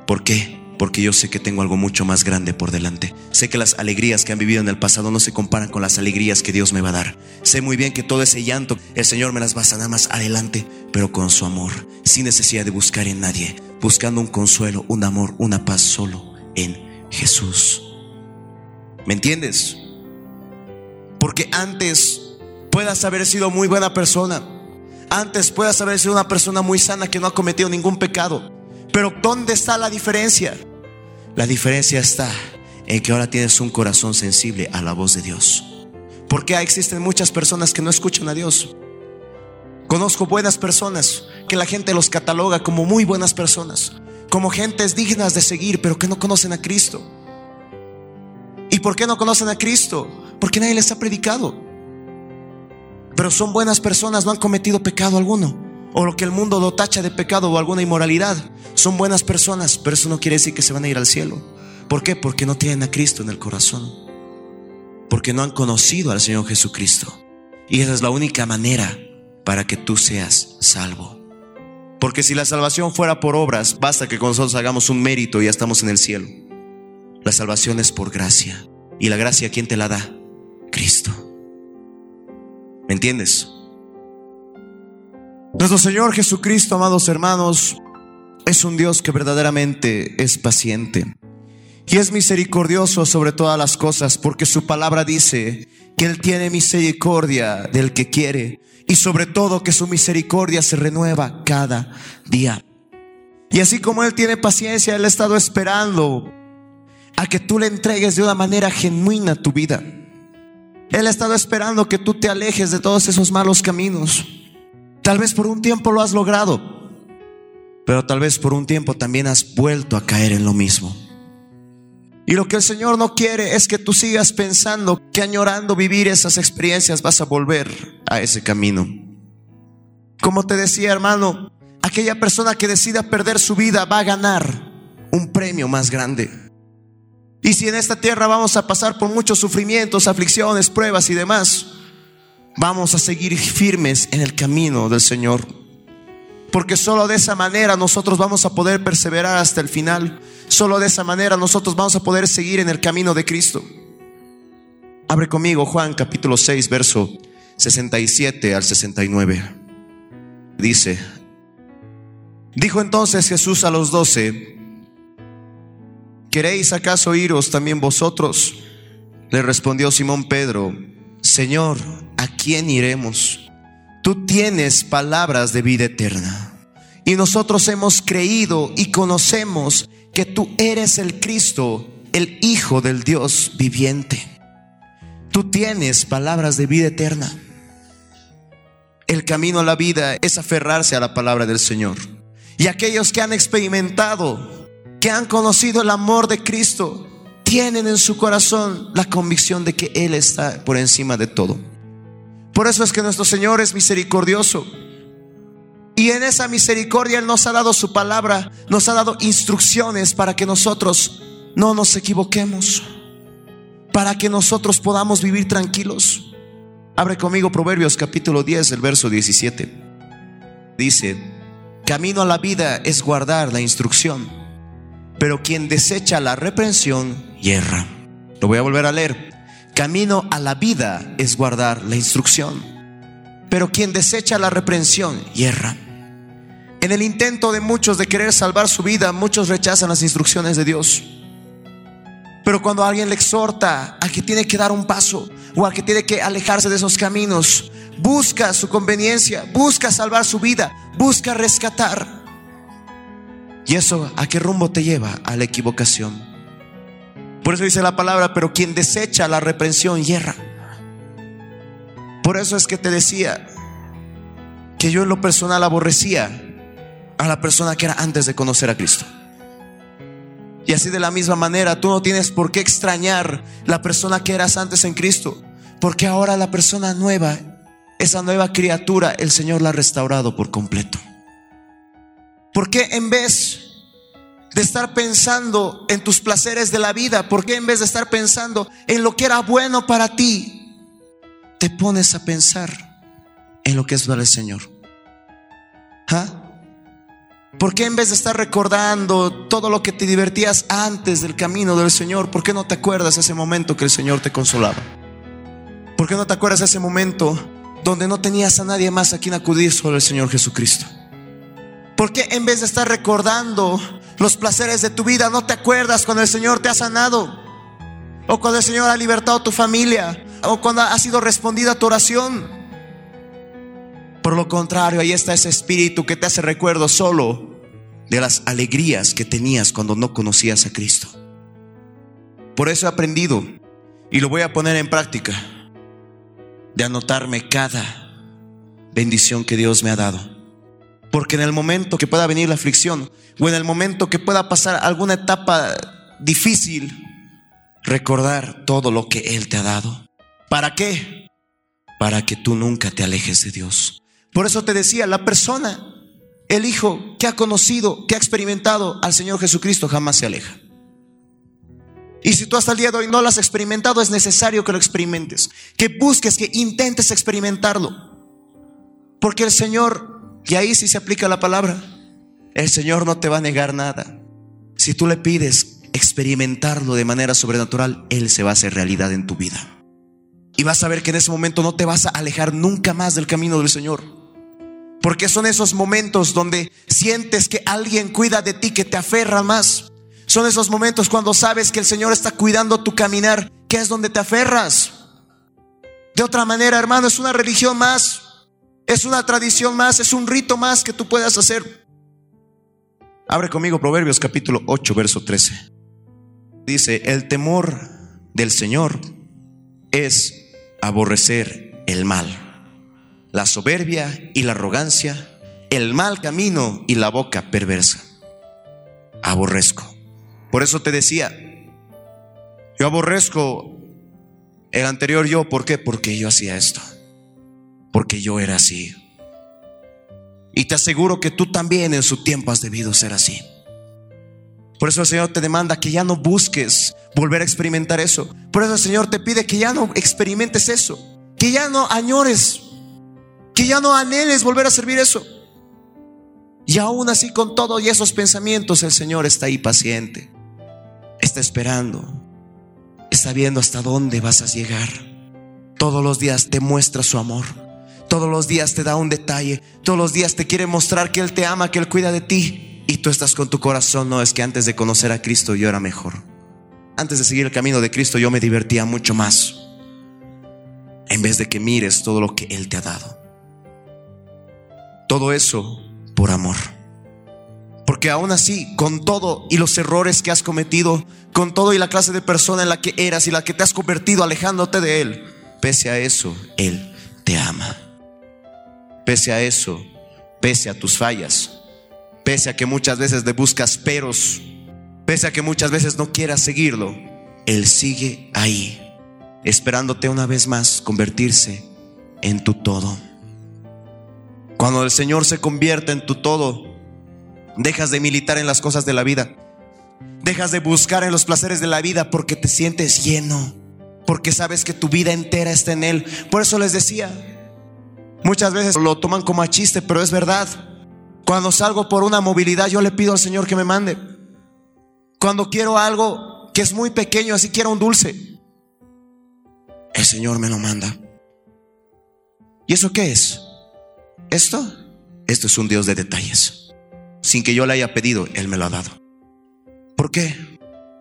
¿Por qué? porque yo sé que tengo algo mucho más grande por delante. Sé que las alegrías que han vivido en el pasado no se comparan con las alegrías que Dios me va a dar. Sé muy bien que todo ese llanto el Señor me las va a sanar más adelante, pero con su amor, sin necesidad de buscar en nadie, buscando un consuelo, un amor, una paz solo en Jesús. ¿Me entiendes? Porque antes puedas haber sido muy buena persona. Antes puedas haber sido una persona muy sana que no ha cometido ningún pecado. Pero ¿dónde está la diferencia? La diferencia está en que ahora tienes un corazón sensible a la voz de Dios. Porque existen muchas personas que no escuchan a Dios. Conozco buenas personas que la gente los cataloga como muy buenas personas, como gentes dignas de seguir, pero que no conocen a Cristo. ¿Y por qué no conocen a Cristo? Porque nadie les ha predicado. Pero son buenas personas, no han cometido pecado alguno o lo que el mundo lo tacha de pecado o alguna inmoralidad. Son buenas personas, pero eso no quiere decir que se van a ir al cielo. ¿Por qué? Porque no tienen a Cristo en el corazón. Porque no han conocido al Señor Jesucristo. Y esa es la única manera para que tú seas salvo. Porque si la salvación fuera por obras, basta que con nosotros hagamos un mérito y ya estamos en el cielo. La salvación es por gracia. ¿Y la gracia quién te la da? Cristo. ¿Me entiendes? Nuestro Señor Jesucristo, amados hermanos, es un Dios que verdaderamente es paciente y es misericordioso sobre todas las cosas, porque su palabra dice que Él tiene misericordia del que quiere y sobre todo que su misericordia se renueva cada día. Y así como Él tiene paciencia, Él ha estado esperando a que tú le entregues de una manera genuina tu vida. Él ha estado esperando que tú te alejes de todos esos malos caminos. Tal vez por un tiempo lo has logrado, pero tal vez por un tiempo también has vuelto a caer en lo mismo. Y lo que el Señor no quiere es que tú sigas pensando que añorando vivir esas experiencias vas a volver a ese camino. Como te decía hermano, aquella persona que decida perder su vida va a ganar un premio más grande. Y si en esta tierra vamos a pasar por muchos sufrimientos, aflicciones, pruebas y demás, vamos a seguir firmes en el camino del Señor. Porque solo de esa manera nosotros vamos a poder perseverar hasta el final. Solo de esa manera nosotros vamos a poder seguir en el camino de Cristo. Abre conmigo Juan capítulo 6, verso 67 al 69. Dice, dijo entonces Jesús a los doce, ¿queréis acaso iros también vosotros? Le respondió Simón Pedro, Señor, ¿a quién iremos? Tú tienes palabras de vida eterna. Y nosotros hemos creído y conocemos que tú eres el Cristo, el Hijo del Dios viviente. tú tienes palabras de vida eterna. El camino a la vida es aferrarse a la palabra del Señor. Y aquellos que han experimentado, que han conocido el amor de Cristo, tienen en su corazón la convicción de que Él está por encima de todo. Por eso es que nuestro Señor es misericordioso. Y en esa misericordia Él nos ha dado su palabra, nos ha dado instrucciones para que nosotros no nos equivoquemos, para que nosotros podamos vivir tranquilos. Abre conmigo Proverbios capítulo 10, el verso 17. Dice, camino a la vida es guardar la instrucción, pero quien desecha la reprensión yerra. Lo voy a volver a leer. Camino a la vida es guardar la instrucción, pero quien desecha la reprensión yerra. En el intento de muchos de querer salvar su vida, muchos rechazan las instrucciones de Dios. Pero cuando alguien le exhorta a que tiene que dar un paso o a que tiene que alejarse de esos caminos, busca su conveniencia, busca salvar su vida, busca rescatar. ¿Y eso a qué rumbo te lleva? A la equivocación. Por eso dice la palabra, pero quien desecha la reprensión hierra. Por eso es que te decía que yo en lo personal aborrecía a la persona que era antes de conocer a Cristo. Y así de la misma manera, tú no tienes por qué extrañar la persona que eras antes en Cristo, porque ahora la persona nueva, esa nueva criatura, el Señor la ha restaurado por completo. ¿Por qué en vez de estar pensando en tus placeres de la vida, por qué en vez de estar pensando en lo que era bueno para ti, te pones a pensar en lo que es para el Señor? ¿Ah? ¿Por qué en vez de estar recordando todo lo que te divertías antes del camino del Señor, por qué no te acuerdas ese momento que el Señor te consolaba? ¿Por qué no te acuerdas ese momento donde no tenías a nadie más a quien acudir solo el Señor Jesucristo? ¿Por qué en vez de estar recordando los placeres de tu vida, no te acuerdas cuando el Señor te ha sanado? O cuando el Señor ha libertado tu familia, o cuando ha sido respondida tu oración. Por lo contrario, ahí está ese espíritu que te hace recuerdo solo de las alegrías que tenías cuando no conocías a Cristo. Por eso he aprendido y lo voy a poner en práctica de anotarme cada bendición que Dios me ha dado. Porque en el momento que pueda venir la aflicción o en el momento que pueda pasar alguna etapa difícil, recordar todo lo que Él te ha dado. ¿Para qué? Para que tú nunca te alejes de Dios. Por eso te decía, la persona, el hijo que ha conocido, que ha experimentado al Señor Jesucristo, jamás se aleja. Y si tú hasta el día de hoy no lo has experimentado, es necesario que lo experimentes, que busques, que intentes experimentarlo. Porque el Señor, y ahí sí se aplica la palabra, el Señor no te va a negar nada. Si tú le pides experimentarlo de manera sobrenatural, Él se va a hacer realidad en tu vida. Y vas a ver que en ese momento no te vas a alejar nunca más del camino del Señor. Porque son esos momentos donde sientes que alguien cuida de ti, que te aferra más. Son esos momentos cuando sabes que el Señor está cuidando tu caminar, que es donde te aferras. De otra manera, hermano, es una religión más, es una tradición más, es un rito más que tú puedas hacer. Abre conmigo Proverbios capítulo 8, verso 13. Dice, el temor del Señor es aborrecer el mal la soberbia y la arrogancia, el mal camino y la boca perversa. Aborrezco. Por eso te decía, yo aborrezco el anterior yo. ¿Por qué? Porque yo hacía esto. Porque yo era así. Y te aseguro que tú también en su tiempo has debido ser así. Por eso el Señor te demanda que ya no busques volver a experimentar eso. Por eso el Señor te pide que ya no experimentes eso. Que ya no añores que ya no anheles volver a servir eso. Y aún así con todo y esos pensamientos el Señor está ahí paciente. Está esperando. Está viendo hasta dónde vas a llegar. Todos los días te muestra su amor. Todos los días te da un detalle. Todos los días te quiere mostrar que Él te ama, que Él cuida de ti. Y tú estás con tu corazón. No, es que antes de conocer a Cristo yo era mejor. Antes de seguir el camino de Cristo yo me divertía mucho más. En vez de que mires todo lo que Él te ha dado. Todo eso por amor. Porque aún así, con todo y los errores que has cometido, con todo y la clase de persona en la que eras y la que te has convertido alejándote de Él, pese a eso, Él te ama. Pese a eso, pese a tus fallas, pese a que muchas veces le buscas peros, pese a que muchas veces no quieras seguirlo, Él sigue ahí, esperándote una vez más convertirse en tu todo. Cuando el Señor se convierte en tu todo, dejas de militar en las cosas de la vida, dejas de buscar en los placeres de la vida porque te sientes lleno, porque sabes que tu vida entera está en Él. Por eso les decía, muchas veces lo toman como a chiste, pero es verdad. Cuando salgo por una movilidad, yo le pido al Señor que me mande. Cuando quiero algo que es muy pequeño, así quiero un dulce, el Señor me lo manda. ¿Y eso qué es? Esto, esto es un Dios de detalles. Sin que yo le haya pedido, Él me lo ha dado. ¿Por qué?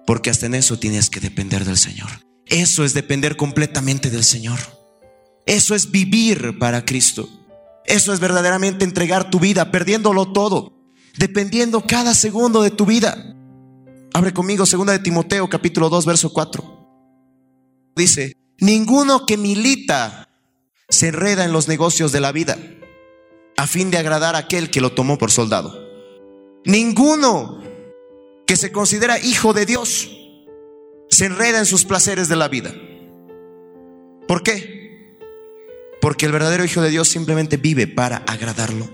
Porque hasta en eso tienes que depender del Señor. Eso es depender completamente del Señor. Eso es vivir para Cristo. Eso es verdaderamente entregar tu vida, perdiéndolo todo, dependiendo cada segundo de tu vida. Abre conmigo, segunda de Timoteo, capítulo 2, verso 4. Dice, ninguno que milita se enreda en los negocios de la vida a fin de agradar a aquel que lo tomó por soldado. Ninguno que se considera hijo de Dios se enreda en sus placeres de la vida. ¿Por qué? Porque el verdadero hijo de Dios simplemente vive para agradarlo.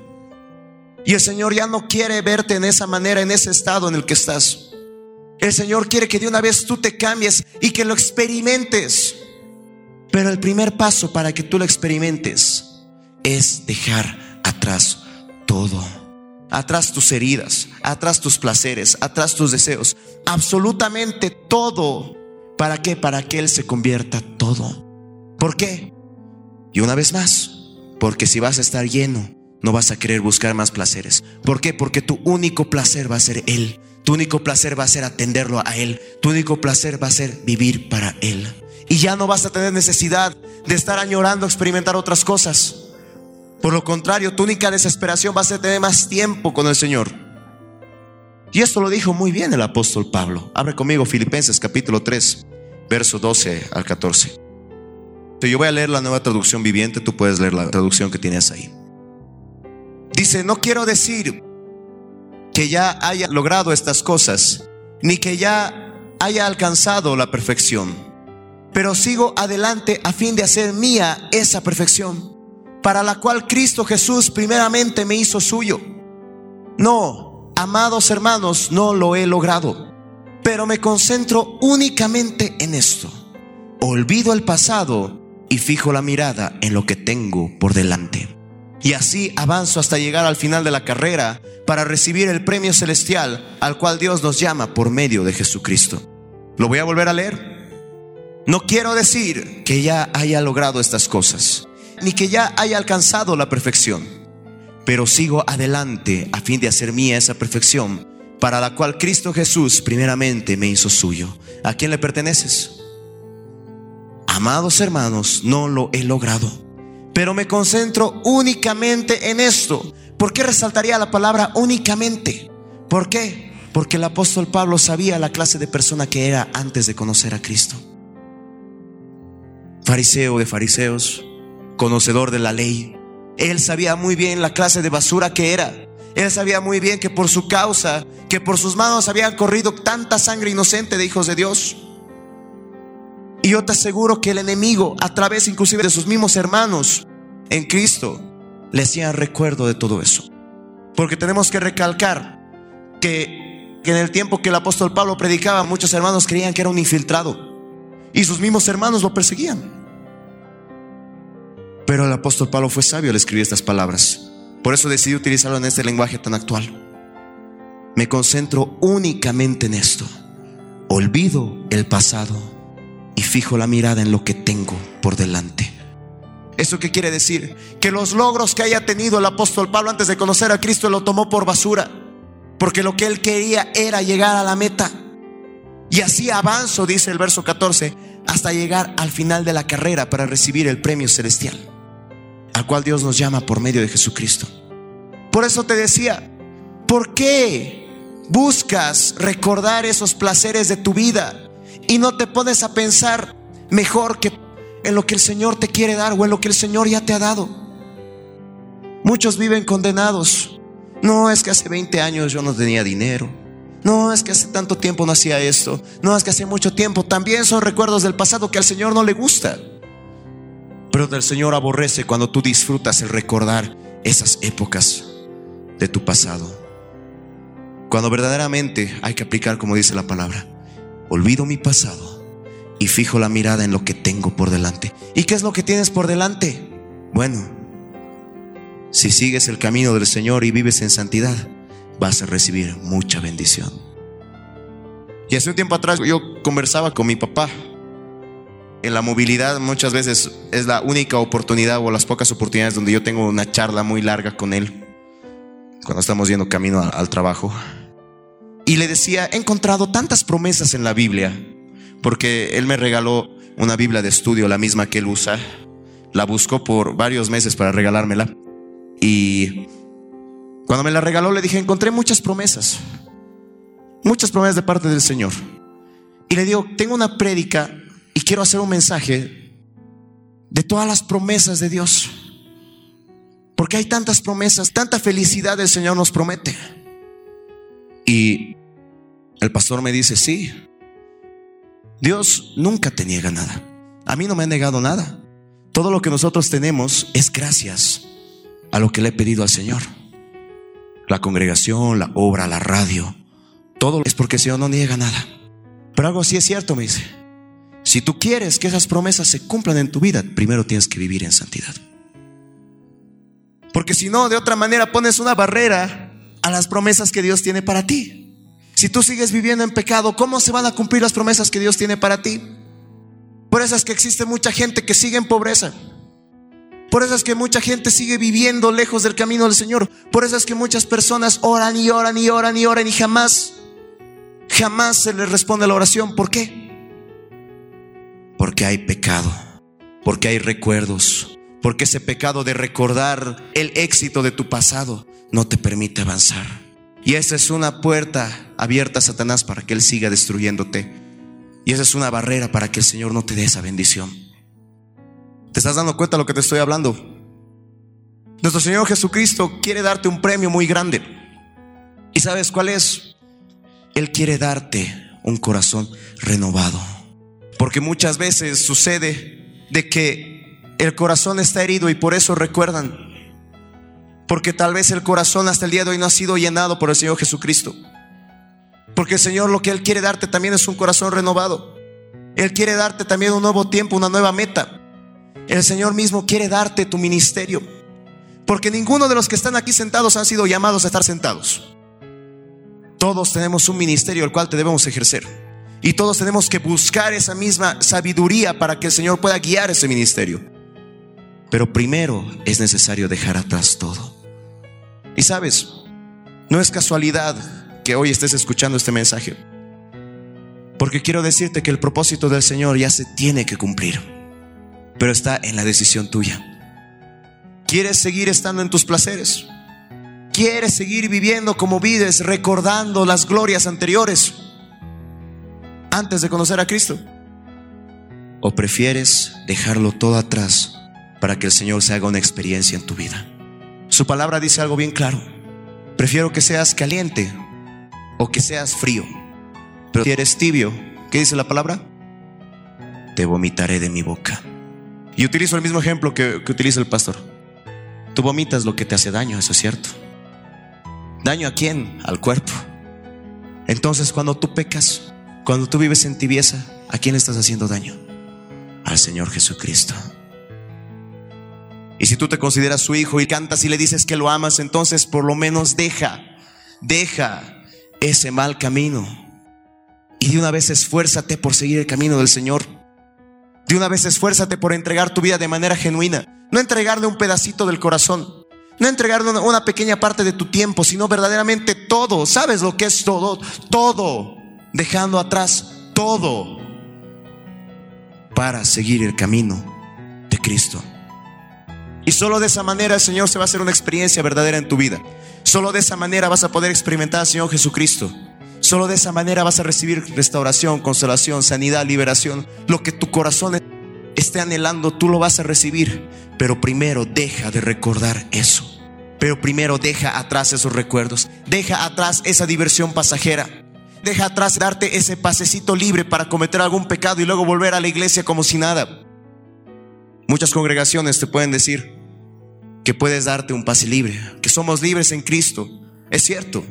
Y el Señor ya no quiere verte en esa manera, en ese estado en el que estás. El Señor quiere que de una vez tú te cambies y que lo experimentes. Pero el primer paso para que tú lo experimentes es dejar atrás todo. Atrás tus heridas, atrás tus placeres, atrás tus deseos. Absolutamente todo. ¿Para qué? Para que Él se convierta todo. ¿Por qué? Y una vez más, porque si vas a estar lleno, no vas a querer buscar más placeres. ¿Por qué? Porque tu único placer va a ser Él. Tu único placer va a ser atenderlo a Él. Tu único placer va a ser vivir para Él. Y ya no vas a tener necesidad de estar añorando experimentar otras cosas. Por lo contrario, tu única desesperación va a ser tener más tiempo con el Señor. Y esto lo dijo muy bien el apóstol Pablo. Abre conmigo Filipenses capítulo 3, verso 12 al 14. Yo voy a leer la nueva traducción viviente, tú puedes leer la traducción que tienes ahí. Dice, no quiero decir que ya haya logrado estas cosas, ni que ya haya alcanzado la perfección, pero sigo adelante a fin de hacer mía esa perfección para la cual Cristo Jesús primeramente me hizo suyo. No, amados hermanos, no lo he logrado, pero me concentro únicamente en esto. Olvido el pasado y fijo la mirada en lo que tengo por delante. Y así avanzo hasta llegar al final de la carrera para recibir el premio celestial al cual Dios nos llama por medio de Jesucristo. Lo voy a volver a leer. No quiero decir que ya haya logrado estas cosas ni que ya haya alcanzado la perfección, pero sigo adelante a fin de hacer mía esa perfección, para la cual Cristo Jesús primeramente me hizo suyo. ¿A quién le perteneces? Amados hermanos, no lo he logrado, pero me concentro únicamente en esto. ¿Por qué resaltaría la palabra únicamente? ¿Por qué? Porque el apóstol Pablo sabía la clase de persona que era antes de conocer a Cristo. Fariseo de fariseos, conocedor de la ley. Él sabía muy bien la clase de basura que era. Él sabía muy bien que por su causa, que por sus manos habían corrido tanta sangre inocente de hijos de Dios. Y yo te aseguro que el enemigo, a través inclusive de sus mismos hermanos en Cristo, le hacían recuerdo de todo eso. Porque tenemos que recalcar que, que en el tiempo que el apóstol Pablo predicaba, muchos hermanos creían que era un infiltrado. Y sus mismos hermanos lo perseguían. Pero el apóstol Pablo fue sabio al escribir estas palabras. Por eso decidí utilizarlo en este lenguaje tan actual. Me concentro únicamente en esto. Olvido el pasado y fijo la mirada en lo que tengo por delante. ¿Eso qué quiere decir? Que los logros que haya tenido el apóstol Pablo antes de conocer a Cristo lo tomó por basura. Porque lo que él quería era llegar a la meta. Y así avanzo, dice el verso 14, hasta llegar al final de la carrera para recibir el premio celestial al cual Dios nos llama por medio de Jesucristo. Por eso te decía, ¿por qué buscas recordar esos placeres de tu vida y no te pones a pensar mejor que en lo que el Señor te quiere dar o en lo que el Señor ya te ha dado. Muchos viven condenados. No es que hace 20 años yo no tenía dinero. No es que hace tanto tiempo no hacía esto. No es que hace mucho tiempo. También son recuerdos del pasado que al Señor no le gusta. Pero del Señor aborrece cuando tú disfrutas el recordar esas épocas de tu pasado. Cuando verdaderamente hay que aplicar como dice la palabra. Olvido mi pasado y fijo la mirada en lo que tengo por delante. ¿Y qué es lo que tienes por delante? Bueno, si sigues el camino del Señor y vives en santidad, vas a recibir mucha bendición. Y hace un tiempo atrás yo conversaba con mi papá. En la movilidad muchas veces es la única oportunidad o las pocas oportunidades donde yo tengo una charla muy larga con él. Cuando estamos yendo camino al trabajo. Y le decía, he encontrado tantas promesas en la Biblia porque él me regaló una Biblia de estudio, la misma que él usa. La buscó por varios meses para regalármela. Y cuando me la regaló le dije, encontré muchas promesas. Muchas promesas de parte del Señor. Y le digo, tengo una prédica y quiero hacer un mensaje de todas las promesas de Dios. Porque hay tantas promesas, tanta felicidad el Señor nos promete. Y el pastor me dice, sí, Dios nunca te niega nada. A mí no me ha negado nada. Todo lo que nosotros tenemos es gracias a lo que le he pedido al Señor. La congregación, la obra, la radio, todo es porque el Señor no niega nada. Pero algo sí es cierto, me dice. Si tú quieres que esas promesas se cumplan en tu vida, primero tienes que vivir en santidad. Porque si no, de otra manera pones una barrera a las promesas que Dios tiene para ti. Si tú sigues viviendo en pecado, ¿cómo se van a cumplir las promesas que Dios tiene para ti? Por eso es que existe mucha gente que sigue en pobreza. Por eso es que mucha gente sigue viviendo lejos del camino del Señor. Por eso es que muchas personas oran y oran y oran y oran y jamás, jamás se les responde la oración. ¿Por qué? Porque hay pecado, porque hay recuerdos, porque ese pecado de recordar el éxito de tu pasado no te permite avanzar. Y esa es una puerta abierta a Satanás para que Él siga destruyéndote. Y esa es una barrera para que el Señor no te dé esa bendición. ¿Te estás dando cuenta de lo que te estoy hablando? Nuestro Señor Jesucristo quiere darte un premio muy grande. ¿Y sabes cuál es? Él quiere darte un corazón renovado. Porque muchas veces sucede de que el corazón está herido y por eso recuerdan porque tal vez el corazón hasta el día de hoy no ha sido llenado por el Señor Jesucristo. Porque el Señor lo que Él quiere darte también es un corazón renovado. Él quiere darte también un nuevo tiempo, una nueva meta. El Señor mismo quiere darte tu ministerio. Porque ninguno de los que están aquí sentados han sido llamados a estar sentados. Todos tenemos un ministerio el cual te debemos ejercer. Y todos tenemos que buscar esa misma sabiduría para que el Señor pueda guiar ese ministerio. Pero primero es necesario dejar atrás todo. Y sabes, no es casualidad que hoy estés escuchando este mensaje. Porque quiero decirte que el propósito del Señor ya se tiene que cumplir. Pero está en la decisión tuya. ¿Quieres seguir estando en tus placeres? ¿Quieres seguir viviendo como vives, recordando las glorias anteriores antes de conocer a Cristo? ¿O prefieres dejarlo todo atrás para que el Señor se haga una experiencia en tu vida? Su palabra dice algo bien claro. Prefiero que seas caliente o que seas frío. Pero si eres tibio, ¿qué dice la palabra? Te vomitaré de mi boca. Y utilizo el mismo ejemplo que, utiliza el pastor. Tú vomitas lo que te hace daño, eso es cierto. ¿Daño a quién? Al cuerpo. Entonces cuando tú pecas, cuando tú vives en tibieza, ¿a quién estás haciendo daño? Al Señor Jesucristo. Y si tú te consideras su hijo y cantas y le dices que lo amas, entonces por lo menos deja, deja ese mal camino. Y de una vez esfuérzate por seguir el camino del Señor. De una vez esfuérzate por entregar tu vida de manera genuina. No entregarle un pedacito del corazón. No entregarle una, pequeña parte de tu tiempo, sino verdaderamente todo. ¿Sabes lo que es todo? Todo. Dejando atrás todo para seguir el camino de Cristo. Y solo de esa manera Señor se va a hacer una experiencia verdadera en tu vida. Solo de esa manera vas a poder experimentar al Señor Jesucristo. Solo de esa manera vas a recibir restauración, consolación, sanidad, liberación. Lo que tu corazón esté anhelando, tú lo vas a recibir. Pero primero deja de recordar eso. Pero primero deja atrás esos recuerdos. Deja atrás esa diversión pasajera. Deja atrás darte ese pasecito libre para cometer algún pecado y luego volver a la iglesia como si nada. Muchas congregaciones te pueden decir que puedes darte un pase libre, que somos libres en Cristo. Es cierto.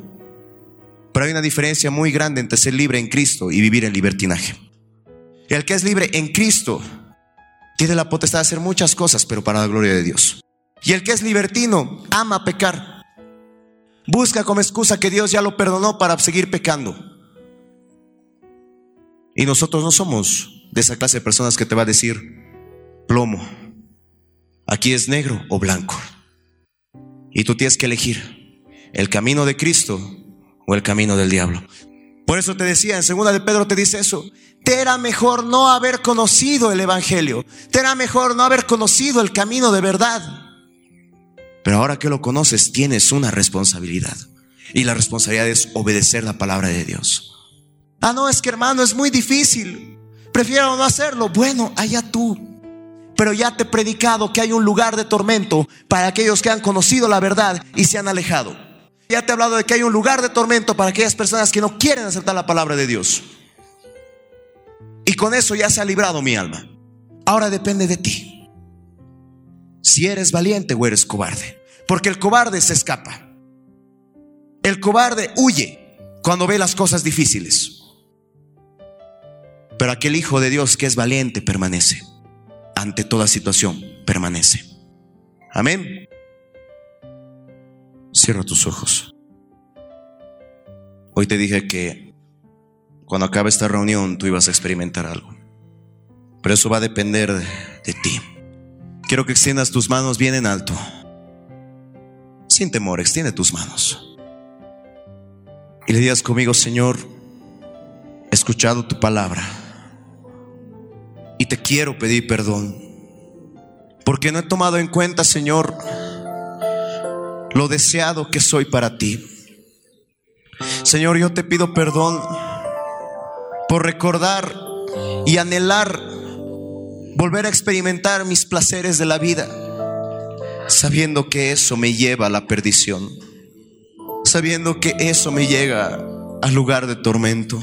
Pero hay una diferencia muy grande entre ser libre en Cristo y vivir en libertinaje. El que es libre en Cristo tiene la potestad de hacer muchas cosas, pero para la gloria de Dios. Y el que es libertino ama pecar. Busca como excusa que Dios ya lo perdonó para seguir pecando. Y nosotros no somos de esa clase de personas que te va a decir plomo. Aquí es negro o blanco. Y tú tienes que elegir el camino de Cristo o el camino del diablo. Por eso te decía, en segunda de Pedro te dice eso. Te era mejor no haber conocido el Evangelio. Te era mejor no haber conocido el camino de verdad. Pero ahora que lo conoces, tienes una responsabilidad. Y la responsabilidad es obedecer la palabra de Dios. Ah, no, es que hermano, es muy difícil. Prefiero no hacerlo. Bueno, allá tú. Pero ya te he predicado que hay un lugar de tormento para aquellos que han conocido la verdad y se han alejado. Ya te he hablado de que hay un lugar de tormento para aquellas personas que no quieren aceptar la palabra de Dios. Y con eso ya se ha librado mi alma. Ahora depende de ti. Si eres valiente o eres cobarde. Porque el cobarde se escapa. El cobarde huye cuando ve las cosas difíciles. Pero aquel hijo de Dios que es valiente permanece. Ante toda situación permanece. Amén. Cierra tus ojos. Hoy te dije que cuando acabe esta reunión tú ibas a experimentar algo. Pero eso va a depender de, ti. Quiero que extiendas tus manos bien en alto. Sin temor, extiende tus manos. Y le digas conmigo, Señor, he escuchado tu palabra. Y te quiero pedir perdón. Porque no he tomado en cuenta, Señor, lo deseado que soy para ti. Señor, yo te pido perdón por recordar y anhelar volver a experimentar mis placeres de la vida, sabiendo que eso me lleva a la perdición, sabiendo que eso me llega al lugar de tormento.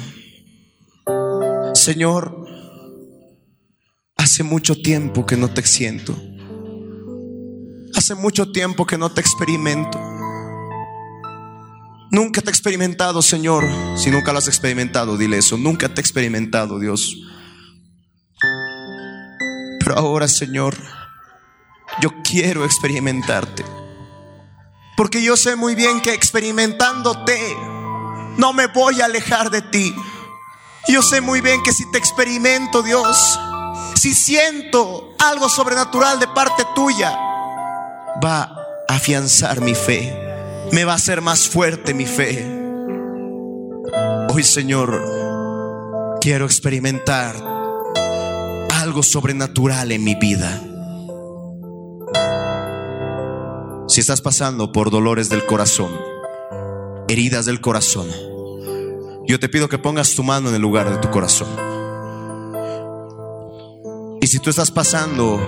Señor, hace mucho tiempo que no te siento. Hace mucho tiempo que no te experimento. Nunca te he experimentado, Señor. Si nunca lo has experimentado, dile eso. Nunca te he experimentado, Dios. Pero ahora, Señor, yo quiero experimentarte. Porque yo sé muy bien que experimentándote, no me voy a alejar de ti. Yo sé muy bien que si te experimento, Dios, si siento algo sobrenatural de parte tuya, va a afianzar mi fe, me va a hacer más fuerte mi fe. Hoy, Señor, quiero experimentar algo sobrenatural en mi vida. Si estás pasando por dolores del corazón, heridas del corazón, yo te pido que pongas tu mano en el lugar de tu corazón. Y si tú estás pasando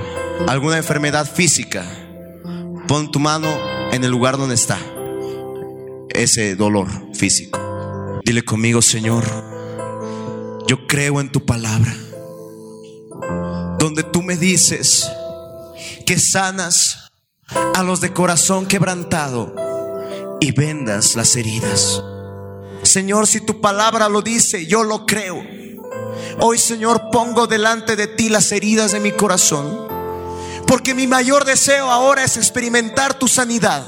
alguna enfermedad física, Pon tu mano en el lugar donde está ese dolor físico. Dile conmigo, Señor, yo creo en tu palabra, donde tú me dices que sanas a los de corazón quebrantado y vendas las heridas. Señor, si tu palabra lo dice, yo lo creo. Hoy, Señor, pongo delante de ti las heridas de mi corazón porque mi mayor deseo ahora es experimentar tu sanidad.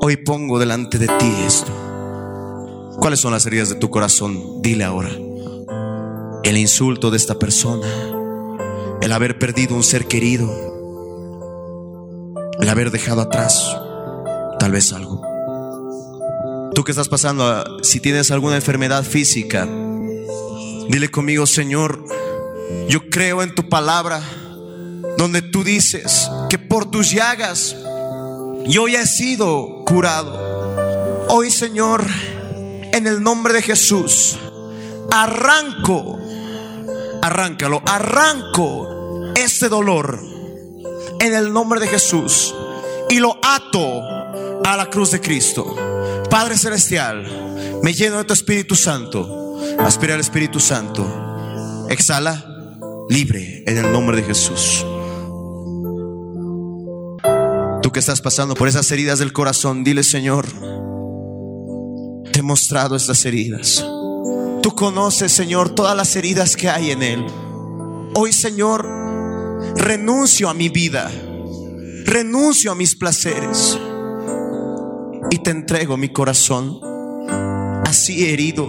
Hoy pongo delante de ti esto. ¿Cuáles son las heridas de tu corazón? Dile ahora. El insulto de esta persona. El haber perdido un ser querido. El haber dejado atrás tal vez algo. Tú que estás pasando, si tienes alguna enfermedad física, dile conmigo, Señor, yo creo en tu palabra donde tú dices que por tus llagas yo ya he sido curado. Hoy, Señor, en el nombre de Jesús, arranco, arráncalo, arranco este dolor en el nombre de Jesús y lo ato a la cruz de Cristo. Padre Celestial, me lleno de tu Espíritu Santo. Aspira al Espíritu Santo. Exhala, libre en el nombre de Jesús. Tú que estás pasando por esas heridas del corazón, dile Señor, te he mostrado estas heridas. Tú conoces, Señor, todas las heridas que hay en Él. Hoy, Señor, renuncio a mi vida, renuncio a mis placeres y te entrego mi corazón, así herido,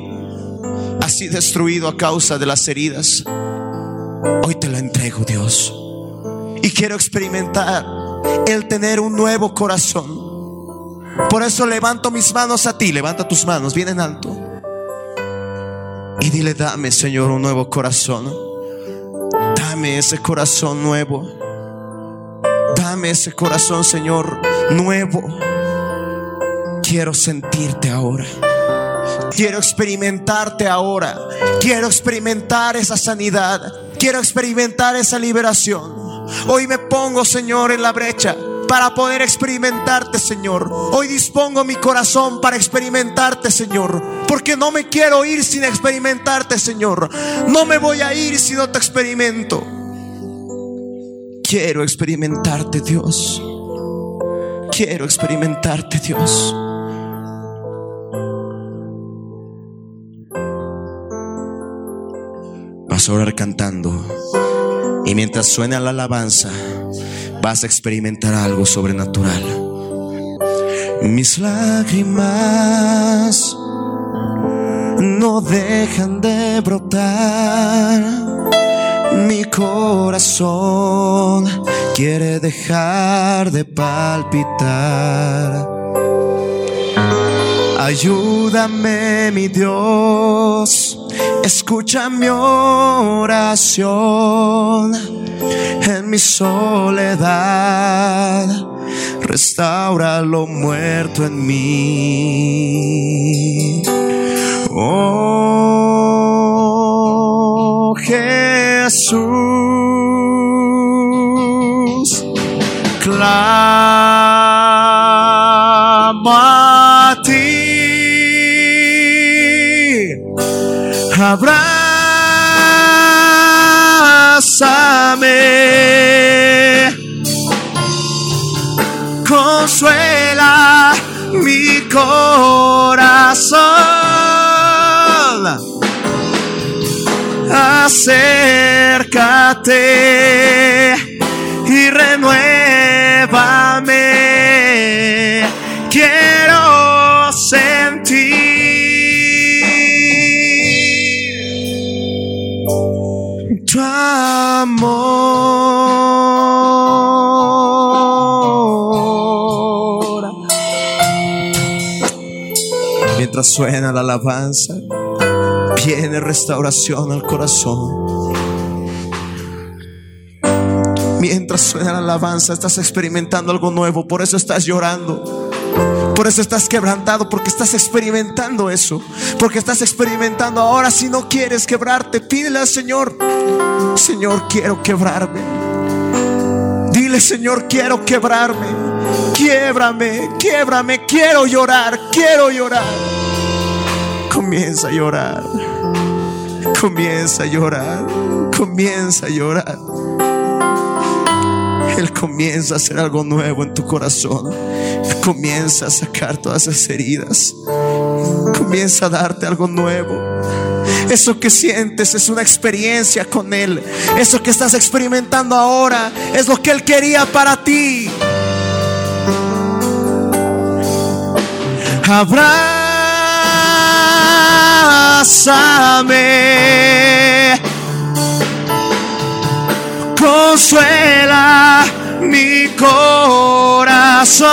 así destruido a causa de las heridas. Hoy te la entrego, Dios. Y quiero experimentar el tener un nuevo corazón. Por eso levanto mis manos a ti, levanta tus manos bien en alto. Y dile, dame, Señor, un nuevo corazón. Dame ese corazón nuevo. Dame ese corazón, Señor, nuevo. Quiero sentirte ahora. Quiero experimentarte ahora. Quiero experimentar esa sanidad. Quiero experimentar esa liberación. Hoy me pongo, Señor, en la brecha para poder experimentarte, Señor. Hoy dispongo mi corazón para experimentarte, Señor. Porque no me quiero ir sin experimentarte, Señor. No me voy a ir si no te experimento. Quiero experimentarte, Dios. Quiero experimentarte, Dios. Orar cantando. Y mientras suena la alabanza, vas a experimentar algo sobrenatural. Mis lágrimas no dejan de brotar. Mi corazón quiere dejar de palpitar. Ayúdame, mi Dios Escucha mi oración en mi soledad. Restaura lo muerto en mí. Oh Jesús, clamo abrázame, consuela mi corazón, acércate y renuévame, amor. Mientras suena la alabanza, viene restauración al corazón. Mientras suena la alabanza, estás experimentando algo nuevo, por eso estás llorando. Por eso estás quebrantado, porque estás experimentando eso. Porque estás experimentando ahora si no quieres quebrarte, pídele al Señor. Señor, quiero quebrarme. Dile, Señor, quiero quebrarme. Quiebrame, quiebrame, quiero llorar, quiero llorar. Comienza a llorar. Comienza a llorar. Comienza a llorar. Él comienza a hacer algo nuevo en tu corazón. Comienza a sacar todas esas heridas. Comienza a darte algo nuevo. Eso que sientes es una experiencia con Él. Eso que estás experimentando ahora es lo que Él quería para ti. Abrázame. Consuela mi corazón.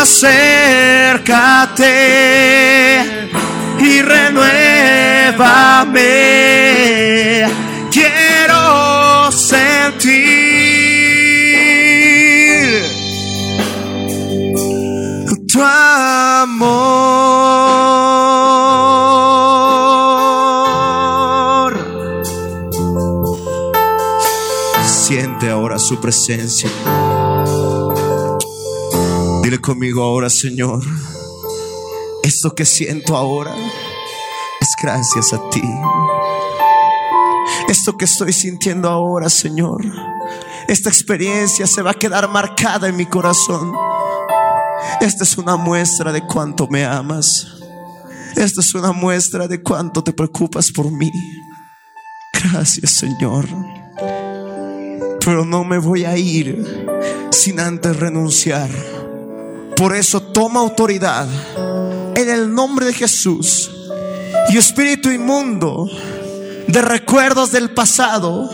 Acércate y renuévame. Quiero sentir tu amor. Su presencia. Dile conmigo ahora, Señor, esto que siento ahora es gracias a ti. Esto que estoy sintiendo ahora, Señor, esta experiencia se va a quedar marcada en mi corazón. Esta es una muestra de cuánto me amas. Esta es una muestra de cuánto te preocupas por mí. Gracias, Señor. Pero no me voy a ir sin antes renunciar. Por eso toma autoridad en el nombre de Jesús. Y espíritu inmundo de recuerdos del pasado,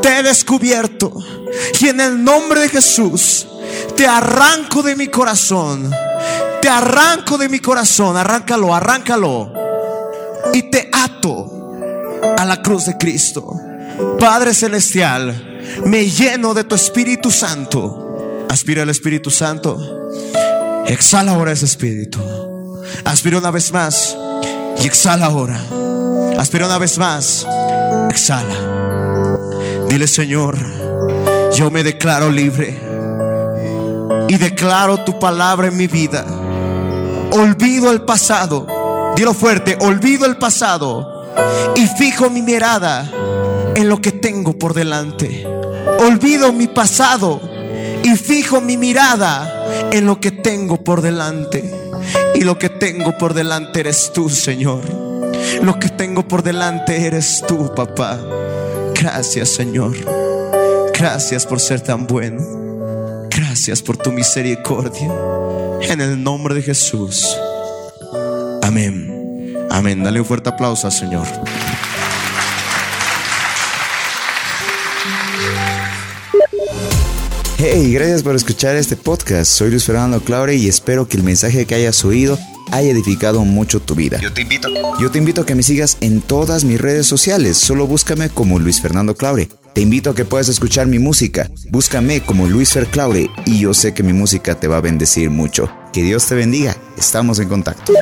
te he descubierto. Y en el nombre de Jesús, te arranco de mi corazón. Te arranco de mi corazón. Arráncalo, arráncalo. Y te ato a la cruz de Cristo. Padre Celestial, me lleno de tu Espíritu Santo. Aspira el Espíritu Santo. Exhala ahora ese Espíritu. Aspira una vez más y exhala ahora. Aspira una vez más. Exhala. Dile, Señor, yo me declaro libre y declaro tu palabra en mi vida. Olvido el pasado. Dilo fuerte, olvido el pasado y fijo mi mirada en lo que tengo por delante. Olvido mi pasado y fijo mi mirada en lo que tengo por delante. Y lo que tengo por delante eres tú, Señor. Lo que tengo por delante eres tú, papá. Gracias, Señor. Gracias por ser tan bueno. Gracias por tu misericordia. En el nombre de Jesús. Amén. Amén. Dale un fuerte aplauso al Señor. Hey, gracias por escuchar este podcast. Soy Luis Fernando Claure y espero que el mensaje que hayas oído haya edificado mucho tu vida. Yo te invito. Yo te invito a que me sigas en todas mis redes sociales. Solo búscame como Luis Fernando Claure. Te invito a que puedas escuchar mi música. Búscame como Luis Fer Claure y yo sé que mi música te va a bendecir mucho. Que Dios te bendiga. Estamos en contacto.